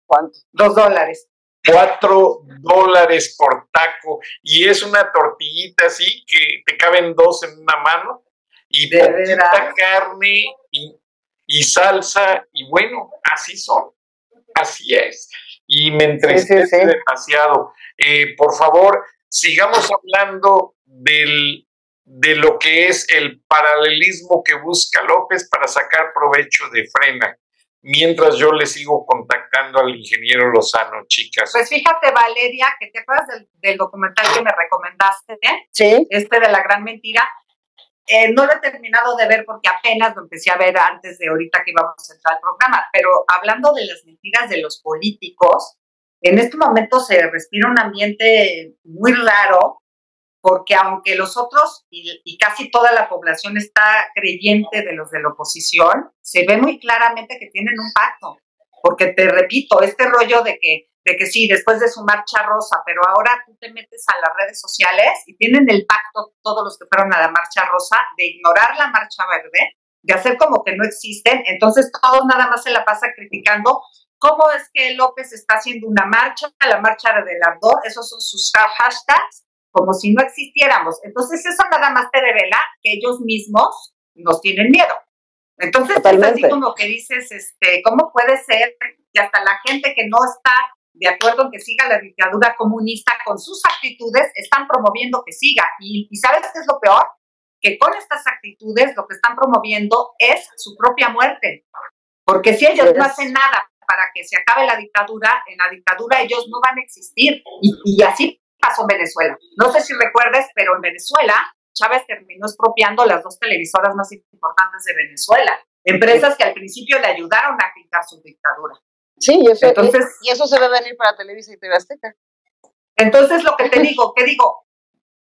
¿Cuánto? Dos dólares. Cuatro dólares por taco. Y es una tortillita así que te caben dos en una mano y de carne y, salsa, y bueno, así son, así es. Y me entristece demasiado. Eh, por favor, sigamos hablando del, de lo que es el paralelismo que busca López para sacar provecho de frena mientras yo le sigo contactando al ingeniero Lozano, chicas. Pues fíjate, Valeria, que te acuerdas del, documental que me recomendaste, ¿eh? Sí. Este de la gran mentira. Eh, no lo he terminado de ver porque apenas lo empecé a ver antes de ahorita que íbamos a entrar al programa, pero hablando de las mentiras de los políticos, en este momento se respira un ambiente muy raro porque aunque los otros y, y, casi toda la población está creyente de los de la oposición, se ve muy claramente que tienen un pacto. Porque te repito, este rollo de que de que sí, después de su marcha rosa, pero ahora tú te metes a las redes sociales y tienen el pacto todos los que fueron a la marcha rosa de ignorar la marcha verde, de hacer como que no existen, entonces todos nada más se la pasa criticando cómo es que López está haciendo una marcha, la marcha del ardor, esos son sus hashtags, como si no existiéramos. Entonces eso nada más te revela que ellos mismos nos tienen miedo. Entonces es así como que dices, este, ¿cómo puede ser que hasta la gente que no está de acuerdo en que siga la dictadura comunista, con sus actitudes están promoviendo que siga. Y, ¿sabes qué es lo peor? Que con estas actitudes lo que están promoviendo es su propia muerte. Porque si ellos no hacen nada para que se acabe la dictadura, en la dictadura ellos no van a existir. Y, y así pasó en Venezuela. No sé si recuerdes, pero en Venezuela Chávez terminó expropiando las dos televisoras más importantes de Venezuela. Empresas que al principio le ayudaron a quitar su dictadura. Sí, y eso, entonces, y, eso se ve venir para Televisa y TV Azteca. Entonces, lo que te digo, ¿qué digo?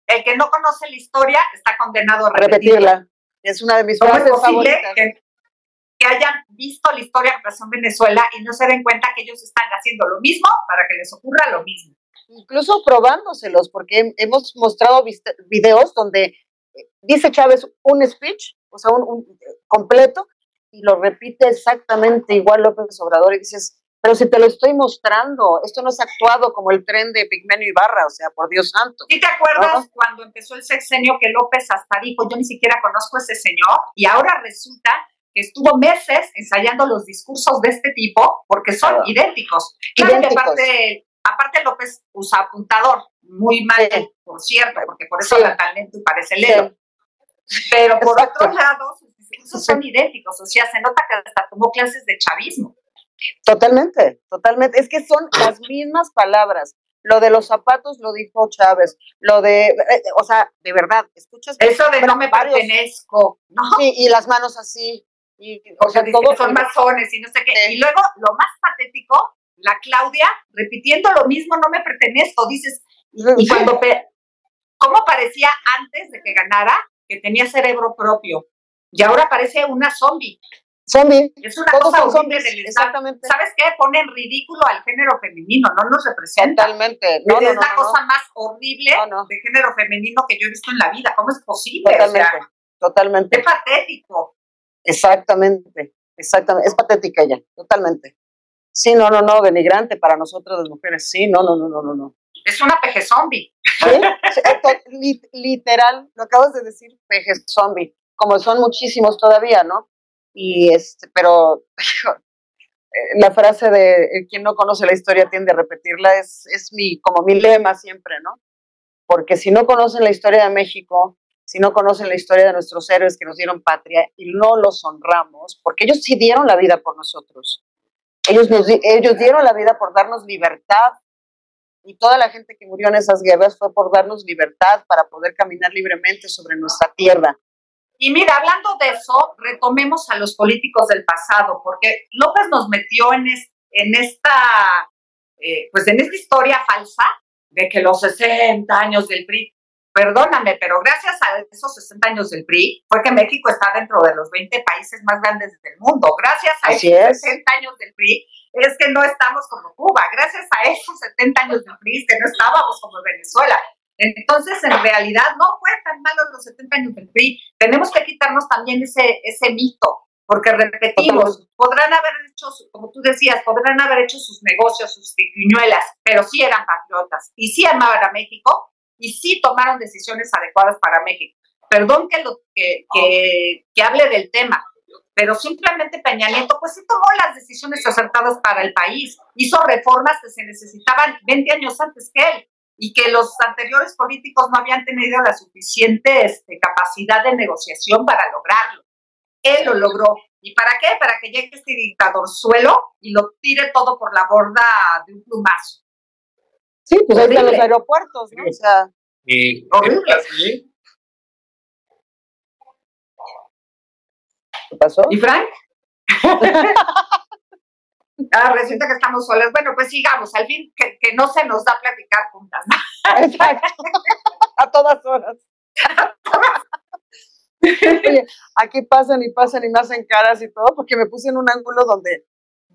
El que no conoce la historia está condenado a repetirla. Es una de mis ¿Cómo es posible que, hayan visto la historia que pasó en Venezuela y no se den cuenta que ellos están haciendo lo mismo para que les ocurra lo mismo? Incluso probándoselos, porque hemos mostrado videos donde eh, dice Chávez un speech, o sea, un completo, y lo repite exactamente igual López Obrador y dices, pero si te lo estoy mostrando, esto no es actuado como el tren de Pigmenio Ibarra, o sea, por Dios santo. ¿Sí te acuerdas cuando empezó el sexenio que López hasta dijo, yo ni siquiera conozco a ese señor? Y ahora resulta que estuvo meses ensayando los discursos de este tipo porque son idénticos. Claro que aparte, aparte López usa apuntador, muy mal, por cierto, porque por eso habla tan lento y parece lento. Pero por otro lado, esos son idénticos, o sea, se nota que hasta tomó clases de chavismo. Totalmente, totalmente. Es que son las mismas palabras. Lo de los zapatos lo dijo Chávez. Lo de, eh, o sea, de verdad, escuchas. Eso de no me pertenezco, ¿no? Sí, y las manos así. Y, o, sea, todos son masones y no sé qué. Y luego, lo más patético, la Claudia repitiendo lo mismo, no me pertenezco. Dices, y cuando, ¿cómo parecía antes de que ganara? Que tenía cerebro propio y ahora parece una zombie. Zombie. Es una cosa horrible del Exactamente. ¿Sabes qué? Pone en ridículo al género femenino, no nos representa. Totalmente. No, es la cosa más horrible de género femenino que yo he visto en la vida. ¿Cómo es posible? Totalmente. Totalmente. Qué patético. Exactamente, exactamente. Es patética ella, totalmente. Sí, no, no, no, denigrante para nosotros las mujeres. Sí, no, no, no, no, no, no. Es una peje zombie. ¿Sí? literal, lo acabas de decir, peje zombie. Como son muchísimos todavía, ¿no? Y este, pero [LAUGHS] eh, la frase de quien no conoce la historia tiende a repetirla es, es mi, como mi lema siempre, ¿no? Porque si no conocen la historia de México, si no conocen la historia de nuestros héroes que nos dieron patria y no los honramos, porque ellos sí dieron la vida por nosotros. Ellos, ellos dieron la vida por darnos libertad. Y toda la gente que murió en esas guerras fue por darnos libertad para poder caminar libremente sobre nuestra tierra. Y mira, hablando de eso, retomemos a los políticos del pasado, porque López nos metió en, en esta, eh, pues en esta historia falsa de que los 60 años del PRI, perdóname, pero gracias a esos 60 años del PRI fue que México está dentro de los 20 países más grandes del mundo. Gracias a esos 60 años del PRI es que no estamos como Cuba. Gracias a esos 70 años del PRI es que no estábamos como Venezuela. Entonces, en realidad, no fue tan malo los 70 años del PRI. Tenemos que quitarnos también ese, ese mito, porque repetimos, podrán haber hecho, como tú decías, podrán haber hecho sus negocios, sus triquiñuelas, pero sí eran patriotas y sí amaban a México y sí tomaron decisiones adecuadas para México. Perdón que, lo, que, que, que hable del tema, pero simplemente Peña Nieto, pues sí tomó las decisiones acertadas para el país, hizo reformas que se necesitaban 20 años antes que él y que los anteriores políticos no habían tenido la suficiente este, capacidad de negociación para lograrlo. Él lo logró. ¿Y para qué? Para que llegue este dictador suelo y lo tire todo por la borda de un plumazo. Sí, pues ahí están los aeropuertos, ¿no? O sea, y horrible. ¿Qué pasó? ¿Y Frank? [LAUGHS] Ah, resulta que estamos solas. Bueno, pues sigamos. Al fin, que, no se nos da platicar juntas. [LAUGHS] Exacto. A todas horas. [LAUGHS] aquí pasan y pasan y me hacen caras y todo, porque me puse en un ángulo donde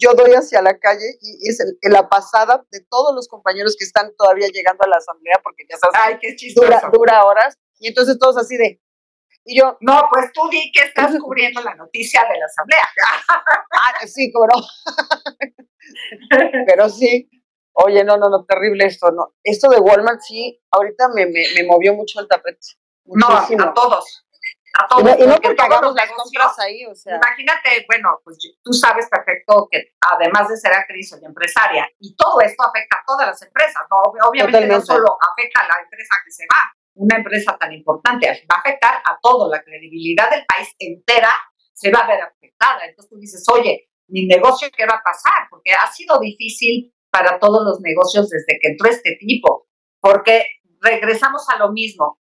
yo doy hacia la calle y es la pasada de todos los compañeros que están todavía llegando a la asamblea, porque ya sabes, Ay, qué dura, dura horas, y entonces todos así de, y yo, no, pues tú di que estás cubriendo la noticia de la asamblea. [LAUGHS] ah, sí, pero, pero sí. Oye, no, no, no, terrible esto, no. Esto de Walmart sí, ahorita me, me, me movió mucho el tapete. No, a todos. A todos. Y no, porque, hagamos las compras ahí, o sea. Imagínate, bueno, pues tú sabes perfecto que además de ser actriz soy empresaria y todo esto afecta a todas las empresas, ¿no? Obviamente no solo afecta a la empresa que se va, una empresa tan importante va a afectar a todo, la credibilidad del país entera se va a ver afectada. Entonces tú dices, oye, mi negocio, ¿qué va a pasar? Porque ha sido difícil para todos los negocios desde que entró este tipo, porque regresamos a lo mismo.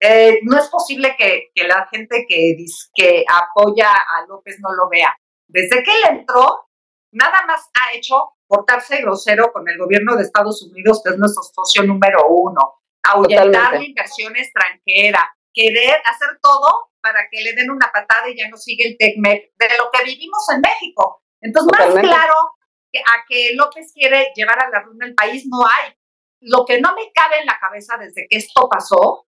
Eh, no es posible que, la gente que, que apoya a López no lo vea. Desde que él entró, nada más ha hecho portarse grosero con el gobierno de Estados Unidos, que es nuestro socio número uno ahuyentar la inversión extranjera, querer hacer todo para que le den una patada y ya no sigue el TECMEC de lo que vivimos en México. Entonces, más claro que a que López quiere llevar a la ruina el país no hay. Lo que no me cabe en la cabeza desde que esto pasó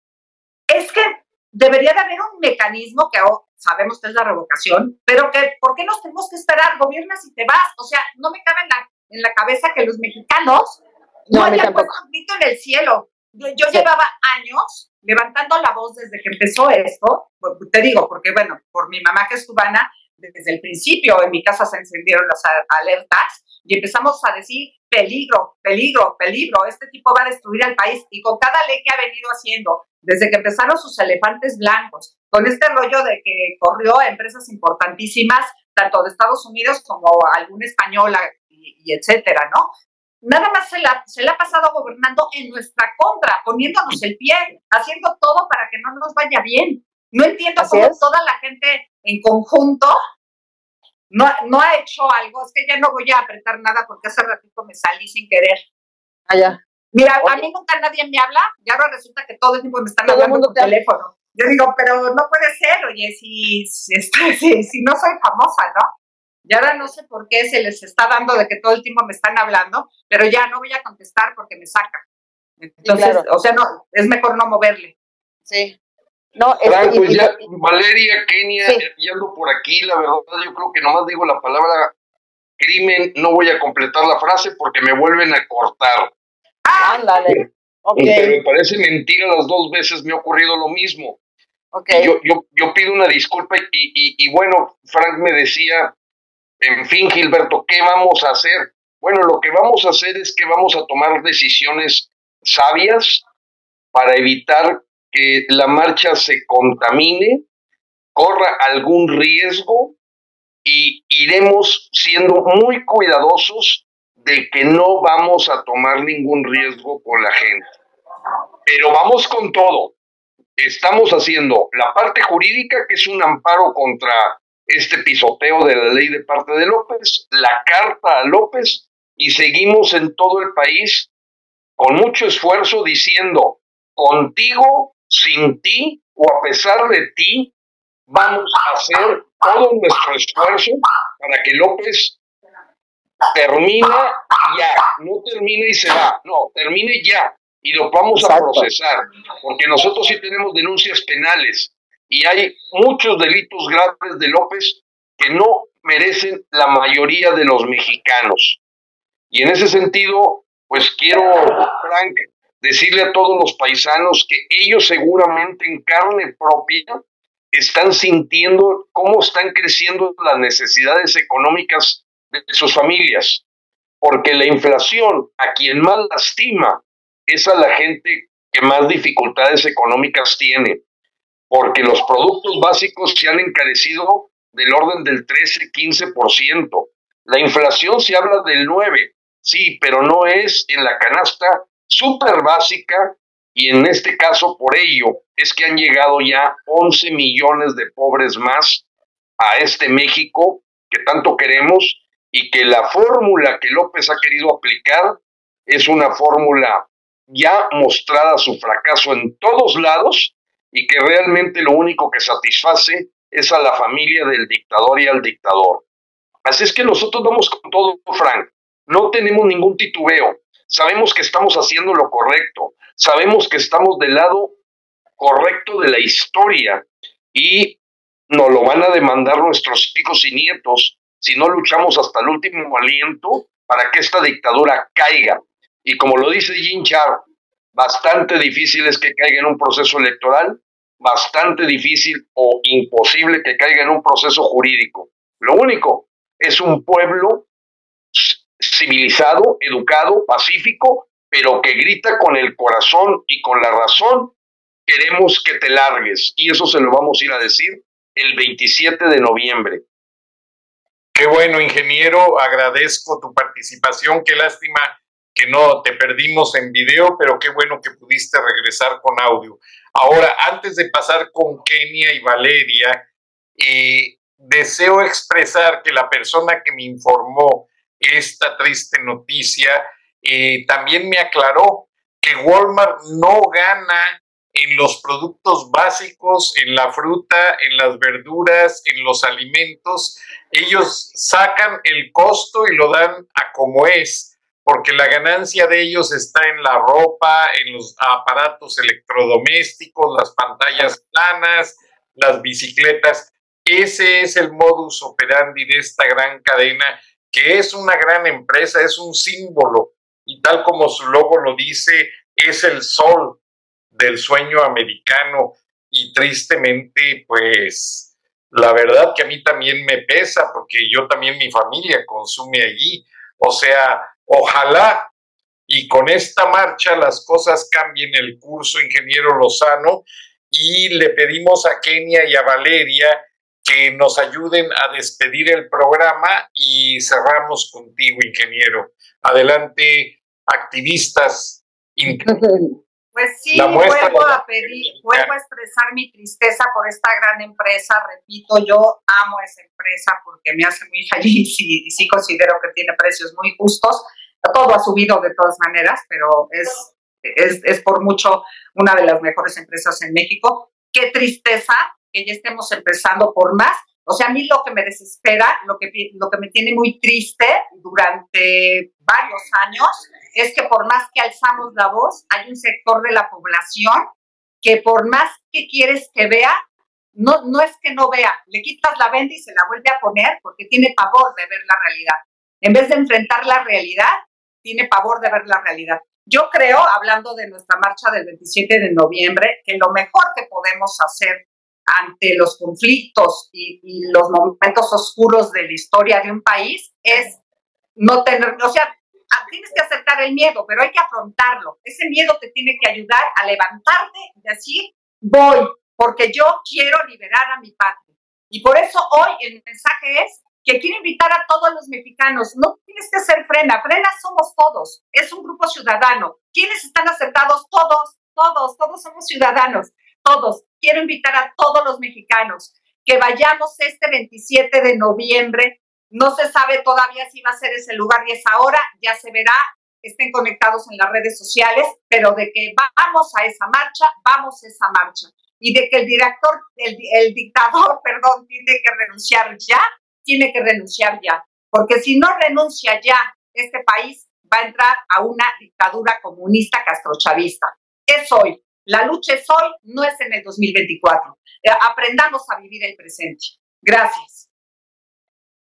es que debería de haber un mecanismo que oh, sabemos que es la revocación, pero que ¿por qué nos tenemos que esperar? Gobiernas y te vas. O sea, no me cabe en la, en la cabeza que los mexicanos no, no hayan puesto un grito en el cielo. Yo, llevaba años levantando la voz desde que empezó esto, te digo, porque bueno, por mi mamá que es cubana, desde el principio en mi casa se encendieron las alertas y empezamos a decir peligro, peligro, peligro, este tipo va a destruir al país y con cada ley que ha venido haciendo, desde que empezaron sus elefantes blancos, con este rollo de que corrió a empresas importantísimas, tanto de Estados Unidos como alguna española y, y etcétera, ¿no? nada más se la, se la ha pasado gobernando en nuestra contra, poniéndonos el pie, haciendo todo para que no nos vaya bien. No entiendo cómo toda la gente en conjunto no, no ha hecho algo. Es que ya no voy a apretar nada porque hace ratito me salí sin querer. Allá. Ah, Mira, a mí nunca nadie me habla y ahora resulta que todo el tiempo me están hablando por teléfono. Yo digo, pero no puede ser, oye, si, si, [LAUGHS] si, si no soy famosa, ¿no? Y ahora no sé por qué se les está dando de que todo el tiempo me están hablando, pero ya no voy a contestar porque me saca. Entonces, o sea, no, es mejor no moverle. Sí. No, pues ya, Valeria, Kenia, ya ando por aquí, la verdad, yo creo que nomás digo la palabra crimen, no voy a completar la frase porque me vuelven a cortar. Ándale. Okay. me parece mentira, las dos veces me ha ocurrido lo mismo. Okay. Yo, yo, yo pido una disculpa y, y, y bueno, Frank me decía, en fin, Gilberto, ¿qué vamos a hacer? Bueno, lo que vamos a hacer es que vamos a tomar decisiones sabias para evitar que la marcha se contamine, corra algún riesgo y iremos siendo muy cuidadosos de que no vamos a tomar ningún riesgo con la gente. Pero vamos con todo. Estamos haciendo la parte jurídica, que es un amparo contra este pisoteo de la ley de parte de López, la carta a López, y seguimos en todo el país con mucho esfuerzo diciendo, contigo sin ti o a pesar de ti, vamos a hacer todo nuestro esfuerzo para que López termine ya, no termine y se va, no, termine ya y lo vamos a procesar, porque nosotros sí tenemos denuncias penales y hay muchos delitos graves de López que no merecen la mayoría de los mexicanos. Y en ese sentido, pues quiero, Frank, decirle a todos los paisanos que ellos seguramente en carne propia están sintiendo cómo están creciendo las necesidades económicas de sus familias, porque la inflación a quien más lastima es a la gente que más dificultades económicas tiene, porque los productos básicos se han encarecido del orden del 13-15%. La inflación se habla del 9%, sí, pero no es en la canasta súper básica y en este caso por ello es que han llegado ya 11 millones de pobres más a este México que tanto queremos y que la fórmula que López ha querido aplicar es una fórmula ya mostrada su fracaso en todos lados y que realmente lo único que satisface es a la familia del dictador y al dictador. Así es que nosotros vamos con todo, Frank. No tenemos ningún titubeo. Sabemos que estamos haciendo lo correcto, sabemos que estamos del lado correcto de la historia y nos lo van a demandar nuestros hijos y nietos si no luchamos hasta el último aliento para que esta dictadura caiga. Y como lo dice Jim Char, bastante difícil es que caiga en un proceso electoral, bastante difícil o imposible que caiga en un proceso jurídico. Lo único es un pueblo civilizado, educado, pacífico, pero que grita con el corazón y con la razón, queremos que te largues. Y eso se lo vamos a ir a decir el 27 de noviembre. Qué bueno, ingeniero, agradezco tu participación, qué lástima que no te perdimos en video, pero qué bueno que pudiste regresar con audio. Ahora, antes de pasar con Kenia y Valeria, eh, deseo expresar que la persona que me informó esta triste noticia, eh, también me aclaró que Walmart no gana en los productos básicos, en la fruta, en las verduras, en los alimentos. Ellos sacan el costo y lo dan a como es, porque la ganancia de ellos está en la ropa, en los aparatos electrodomésticos, las pantallas planas, las bicicletas. Ese es el modus operandi de esta gran cadena que es una gran empresa, es un símbolo y tal como su logo lo dice, es el sol del sueño americano y tristemente, pues la verdad que a mí también me pesa porque yo también mi familia consume allí. O sea, ojalá y con esta marcha las cosas cambien el curso, ingeniero Lozano, y le pedimos a Kenia y a Valeria que nos ayuden a despedir el programa y cerramos contigo, ingeniero. Adelante, activistas. Pues sí, vuelvo a pedir, vuelvo a expresar mi tristeza por esta gran empresa. Repito, yo amo esa empresa porque me hace muy feliz y, sí considero que tiene precios muy justos. Todo ha subido de todas maneras, pero es, es, es por mucho una de las mejores empresas en México. Qué tristeza que ya estemos empezando por más. O sea, a mí lo que me desespera, lo que, lo que me tiene muy triste durante varios años, es que por más que alzamos la voz, hay un sector de la población que por más que quieres que vea, no, no es que no vea, le quitas la venda y se la vuelve a poner porque tiene pavor de ver la realidad. En vez de enfrentar la realidad, tiene pavor de ver la realidad. Yo creo, hablando de nuestra marcha del 27 de noviembre, que lo mejor que podemos hacer ante los conflictos y, y, los momentos oscuros de la historia de un país es no tener, o sea, tienes que aceptar el miedo, pero hay que afrontarlo. Ese miedo te tiene que ayudar a levantarte y decir, voy, porque yo quiero liberar a mi patria. Y por eso hoy el mensaje es que quiero invitar a todos los mexicanos, no tienes que ser frena, frena somos todos, es un grupo ciudadano. ¿Quiénes están aceptados? Todos, todos, todos somos ciudadanos, todos. Quiero invitar a todos los mexicanos que vayamos este 27 de noviembre. No se sabe todavía si va a ser ese lugar y esa hora, ya se verá, estén conectados en las redes sociales, pero de que vamos a esa marcha, vamos a esa marcha. Y de que el director, el, el dictador, [LAUGHS] perdón, tiene que renunciar ya, tiene que renunciar ya, porque si no renuncia ya, este país va a entrar a una dictadura comunista castrochavista. Es hoy. La lucha es hoy, no es en el 2024. Eh, aprendamos a vivir el presente. Gracias.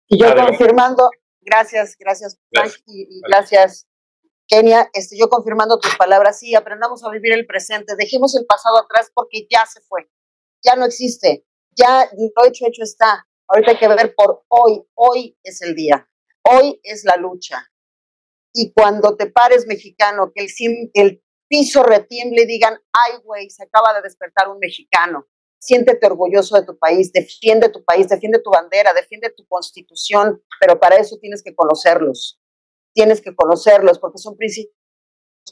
Y yo confirmando, gracias, gracias, Frank, y, gracias, Kenia. Este, yo confirmando tus palabras, sí, aprendamos a vivir el presente. Dejemos el pasado atrás porque ya se fue, ya no existe, ya lo hecho, hecho está. Ahorita hay que ver por hoy. Hoy es el día. Hoy es la lucha. Y cuando te pares mexicano, que el, el piso retiemble y digan, ay, güey, se acaba de despertar un mexicano. Siéntete orgulloso de tu país, defiende tu país, defiende tu bandera, defiende tu constitución, pero para eso tienes que conocerlos. Tienes que conocerlos porque son principios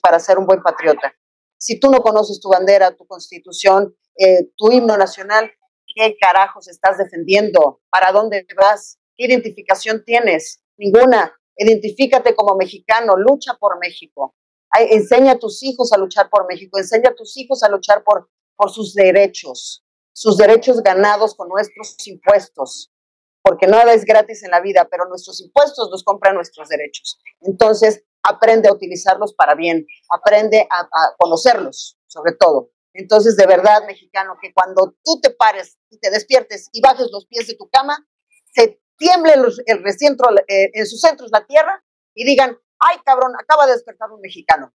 para ser un buen patriota. Si tú no conoces tu bandera, tu constitución, eh, tu himno nacional, ¿Qué carajos estás defendiendo? ¿Para dónde vas? ¿Qué identificación tienes? Ninguna. Identifícate como mexicano, lucha por México. Enseña a tus hijos a luchar por México, enseña a tus hijos a luchar por, por sus derechos, sus derechos ganados con nuestros impuestos, porque nada es gratis en la vida, pero nuestros impuestos los compran nuestros derechos. Entonces, aprende a utilizarlos para bien, aprende a conocerlos, sobre todo. Entonces, de verdad, mexicano, que cuando tú te pares y te despiertes y bajes los pies de tu cama, se tiemble el recentro, eh, en sus centros la tierra y digan, ay cabrón, acaba de despertar un mexicano.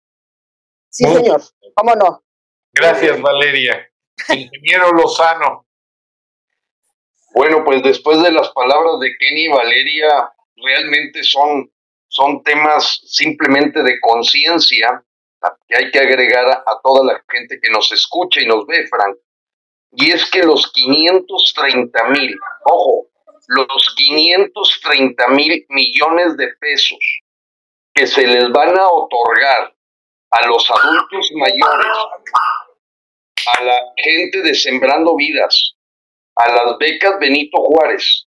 Sí, señor, ¿cómo no? Gracias, Valeria. Ingeniero Lozano. Bueno, pues después de las palabras de Kenny y Valeria, realmente son, son temas simplemente de conciencia que hay que agregar a, toda la gente que nos escucha y nos ve, Frank. Y es que los 530 mil, ojo, los 530 mil millones de pesos que se les van a otorgar a los adultos mayores, a la gente de Sembrando Vidas, a las becas Benito Juárez,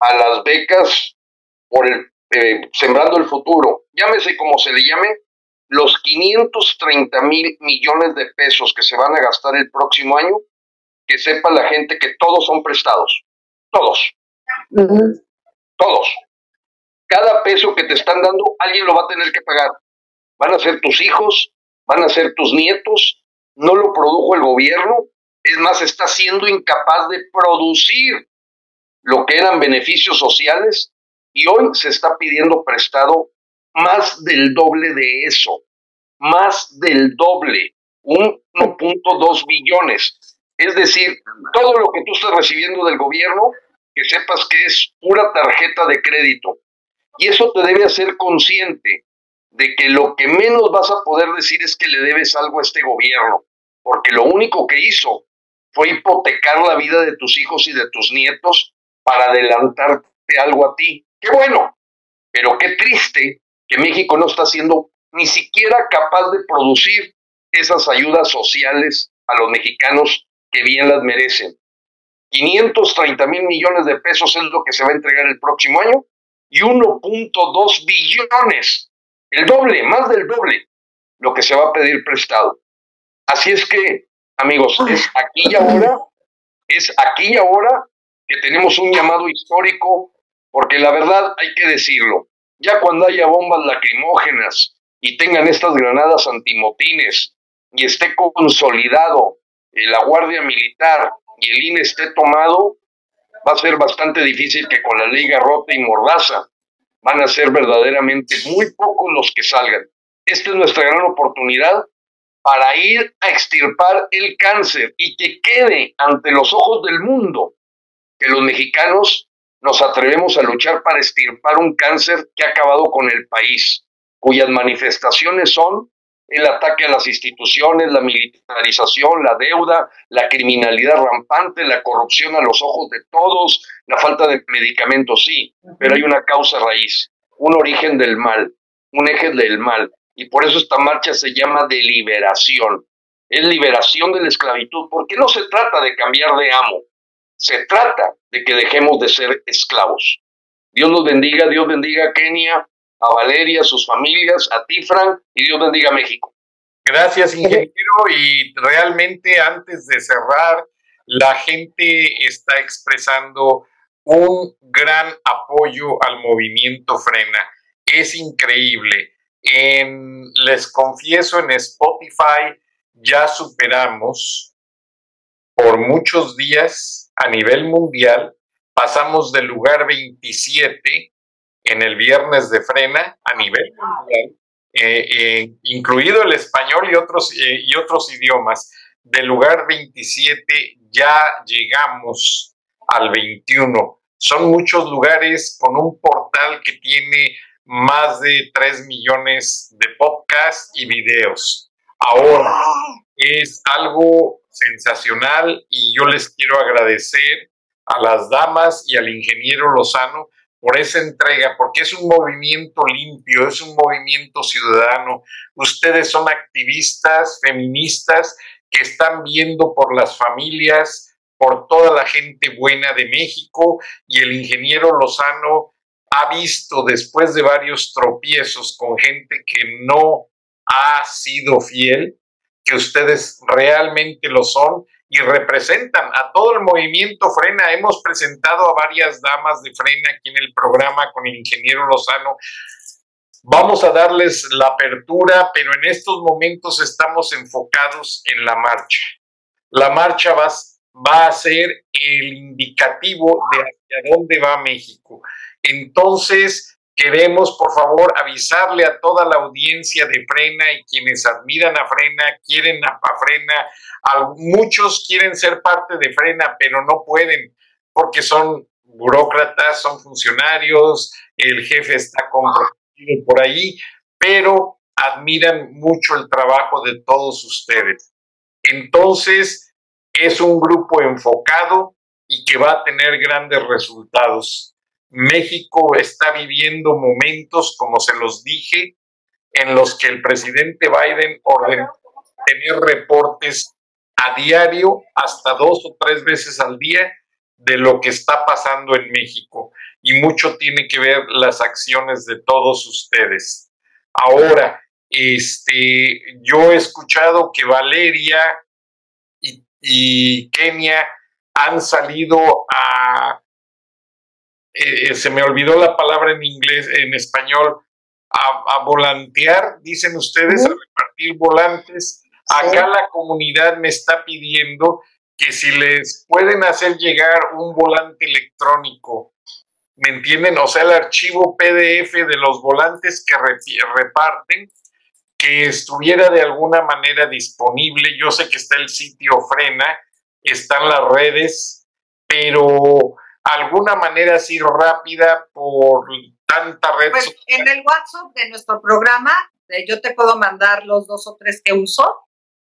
a las becas por el eh, Sembrando el Futuro, llámese como se le llame, los 530 mil millones de pesos que se van a gastar el próximo año, que sepa la gente que todos son prestados. Todos. Todos. Cada peso que te están dando, alguien lo va a tener que pagar. Van a ser tus hijos, van a ser tus nietos, no lo produjo el gobierno, es más, está siendo incapaz de producir lo que eran beneficios sociales y hoy se está pidiendo prestado más del doble de eso, más del doble, 1.2 billones. Es decir, todo lo que tú estás recibiendo del gobierno, que sepas que es pura tarjeta de crédito. Y eso te debe hacer consciente de que lo que menos vas a poder decir es que le debes algo a este gobierno, porque lo único que hizo fue hipotecar la vida de tus hijos y de tus nietos para adelantarte algo a ti. Qué bueno, pero qué triste que México no está siendo ni siquiera capaz de producir esas ayudas sociales a los mexicanos que bien las merecen. 530 mil millones de pesos es lo que se va a entregar el próximo año y 1.2 billones, el doble, más del doble, lo que se va a pedir prestado. Así es que, amigos, es aquí y ahora, es aquí y ahora que tenemos un llamado histórico, porque la verdad hay que decirlo, ya cuando haya bombas lacrimógenas y tengan estas granadas antimotines y esté consolidado eh, la Guardia Militar y el INE esté tomado, va a ser bastante difícil que con la ley Garrote y Mordaza van a ser verdaderamente muy pocos los que salgan. Esta es nuestra gran oportunidad para ir a extirpar el cáncer y que quede ante los ojos del mundo que los mexicanos nos atrevemos a luchar para extirpar un cáncer que ha acabado con el país, cuyas manifestaciones son el ataque a las instituciones, la militarización, la deuda, la criminalidad rampante, la corrupción a los ojos de todos, la falta de medicamentos, sí, pero hay una causa raíz, un origen del mal, un eje del mal. Y por eso esta marcha se llama de liberación. Es liberación de la esclavitud, porque no se trata de cambiar de amo, se trata de que dejemos de ser esclavos. Dios nos bendiga, Dios bendiga a Kenia, a Valeria, a sus familias, a Tifran y Dios bendiga a México. Gracias, ingeniero. Y realmente antes de cerrar, la gente está expresando un gran apoyo al movimiento Frena. Es increíble. En, les confieso, en Spotify ya superamos por muchos días a nivel mundial, pasamos del lugar 27 en el viernes de frena a nivel mundial, eh, eh, incluido el español y otros, eh, y otros idiomas. Del lugar 27 ya llegamos al 21. Son muchos lugares con un portal que tiene más de 3 millones de podcasts y videos. Ahora, es algo sensacional y yo les quiero agradecer a las damas y al ingeniero Lozano por esa entrega, porque es un movimiento limpio, es un movimiento ciudadano. Ustedes son activistas, feministas, que están viendo por las familias, por toda la gente buena de México y el ingeniero Lozano ha visto después de varios tropiezos con gente que no ha sido fiel, que ustedes realmente lo son y representan a todo el movimiento Frena. Hemos presentado a varias damas de Frena aquí en el programa con el ingeniero Lozano. Vamos a darles la apertura, pero en estos momentos estamos enfocados en la marcha. La marcha va, va a ser el indicativo de hacia dónde va México. Entonces, Queremos, por favor, avisarle a toda la audiencia de Frena y quienes admiran a Frena, quieren a Frena. Muchos quieren ser parte de Frena, pero no pueden porque son burócratas, son funcionarios, el jefe está comprometido por ahí, pero admiran mucho el trabajo de todos ustedes. Entonces, es un grupo enfocado y que va a tener grandes resultados. México está viviendo momentos, como se los dije, en los que el presidente Biden ordenó tener reportes a diario, hasta dos o tres veces al día, de lo que está pasando en México. Y mucho tiene que ver las acciones de todos ustedes. Ahora, este, yo he escuchado que Valeria y, y Kenia han salido a eh, se me olvidó la palabra en inglés, en español, a, volantear, dicen ustedes, a repartir volantes. Acá la comunidad me está pidiendo que si les pueden hacer llegar un volante electrónico, ¿me entienden? O sea, el archivo PDF de los volantes que reparten, que estuviera de alguna manera disponible. Yo sé que está el sitio Frena, están las redes, pero alguna manera así rápida por tanta red pues en el WhatsApp de nuestro programa eh, yo te puedo mandar los dos o tres que uso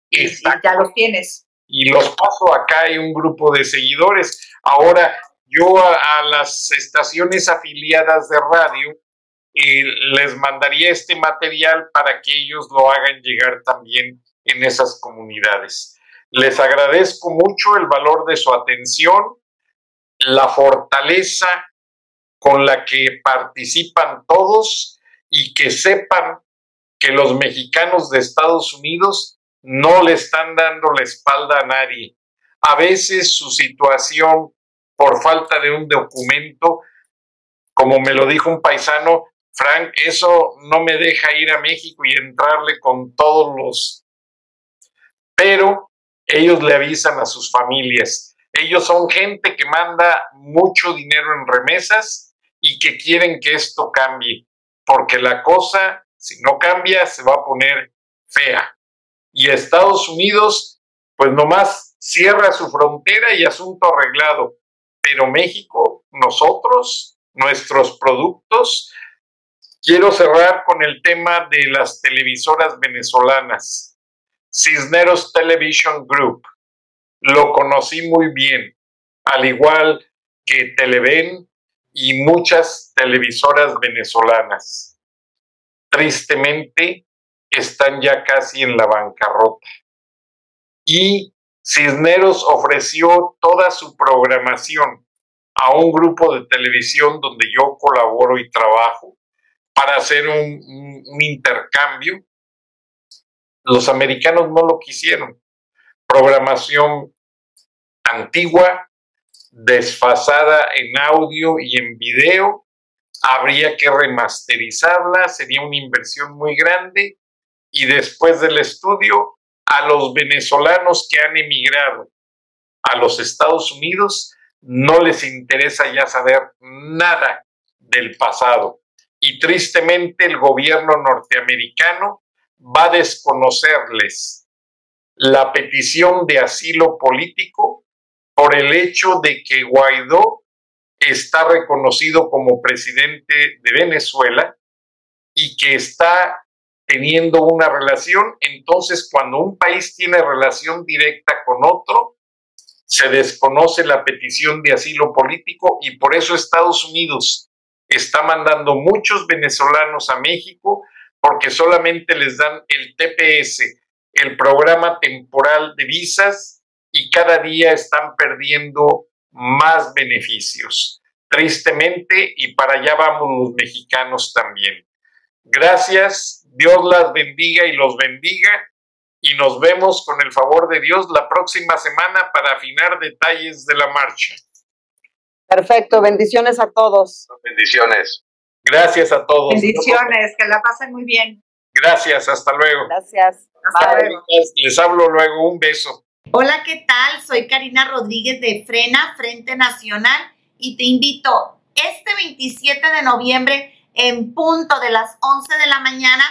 y, ya los tienes. Y los paso acá hay un grupo de seguidores. Ahora yo a, las estaciones afiliadas de radio eh, les mandaría este material para que ellos lo hagan llegar también en esas comunidades. Les agradezco mucho el valor de su atención la fortaleza con la que participan todos y que sepan que los mexicanos de Estados Unidos no le están dando la espalda a nadie. A veces su situación por falta de un documento, como me lo dijo un paisano, Frank, eso no me deja ir a México y entrarle con todos los... Pero Ellos le avisan a sus familias. Ellos son gente que manda mucho dinero en remesas y que quieren que esto cambie, porque la cosa, si no cambia, se va a poner fea. Y Estados Unidos, pues nomás cierra su frontera y asunto arreglado. Pero México, nosotros, nuestros productos, quiero cerrar con el tema de las televisoras venezolanas. Cisneros Television Group. Lo conocí muy bien, al igual que Televen y muchas televisoras venezolanas. Tristemente, están ya casi en la bancarrota. Y Cisneros ofreció toda su programación a un grupo de televisión donde yo colaboro y trabajo para hacer un, un intercambio los americanos no lo quisieron. Programación antigua, desfasada en audio y en video, habría que remasterizarla, sería una inversión muy grande y después del estudio, a los venezolanos que han emigrado a los Estados Unidos, no les interesa ya saber nada del pasado. Y tristemente el gobierno norteamericano va a desconocerles la petición de asilo político por el hecho de que Guaidó está reconocido como presidente de Venezuela y que está teniendo una relación. Entonces, cuando un país tiene relación directa con otro, se desconoce la petición de asilo político y por eso Estados Unidos está mandando muchos venezolanos a México porque solamente les dan el TPS, el programa temporal de visas, y cada día están perdiendo más beneficios. Tristemente, y para allá vamos los mexicanos también. Gracias, Dios las bendiga y los bendiga, y nos vemos con el favor de Dios la próxima semana para afinar detalles de la marcha. Perfecto, bendiciones a todos. Bendiciones. Gracias a todos. Bendiciones, que la pasen muy bien. Gracias, hasta luego. Gracias. Hasta luego. Les hablo luego, un beso. Hola, ¿qué tal? Soy Karina Rodríguez de Frena, Frente Nacional, y te invito este 27 de noviembre en punto de las 11 de la mañana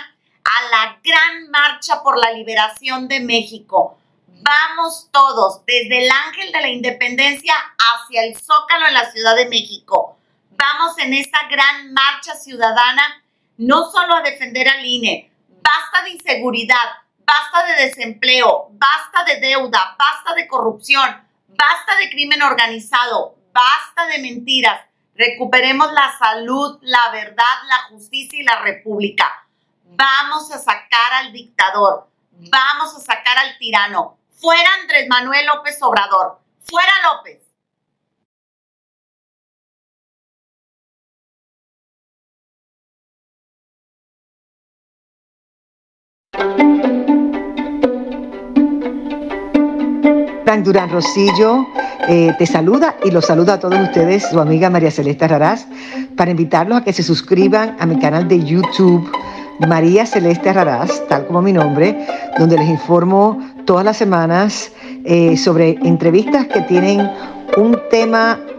a la gran marcha por la liberación de México. Vamos todos, desde el Ángel de la Independencia hacia el Zócalo en la Ciudad de México vamos en esta gran marcha ciudadana no solo a defender al INE, basta de inseguridad, basta de desempleo, basta de deuda, basta de corrupción, basta de crimen organizado, basta de mentiras. Recuperemos la salud, la verdad, la justicia y la república. Vamos a sacar al dictador, vamos a sacar al tirano. Fuera Andrés Manuel López Obrador, fuera López. Frank Durán Rosillo eh, te saluda y los saluda a todos ustedes, su amiga María Celeste Raraz, para invitarlos a que se suscriban a mi canal de YouTube María Celeste Raraz, tal como mi nombre, donde les informo todas las semanas eh, sobre entrevistas que tienen un tema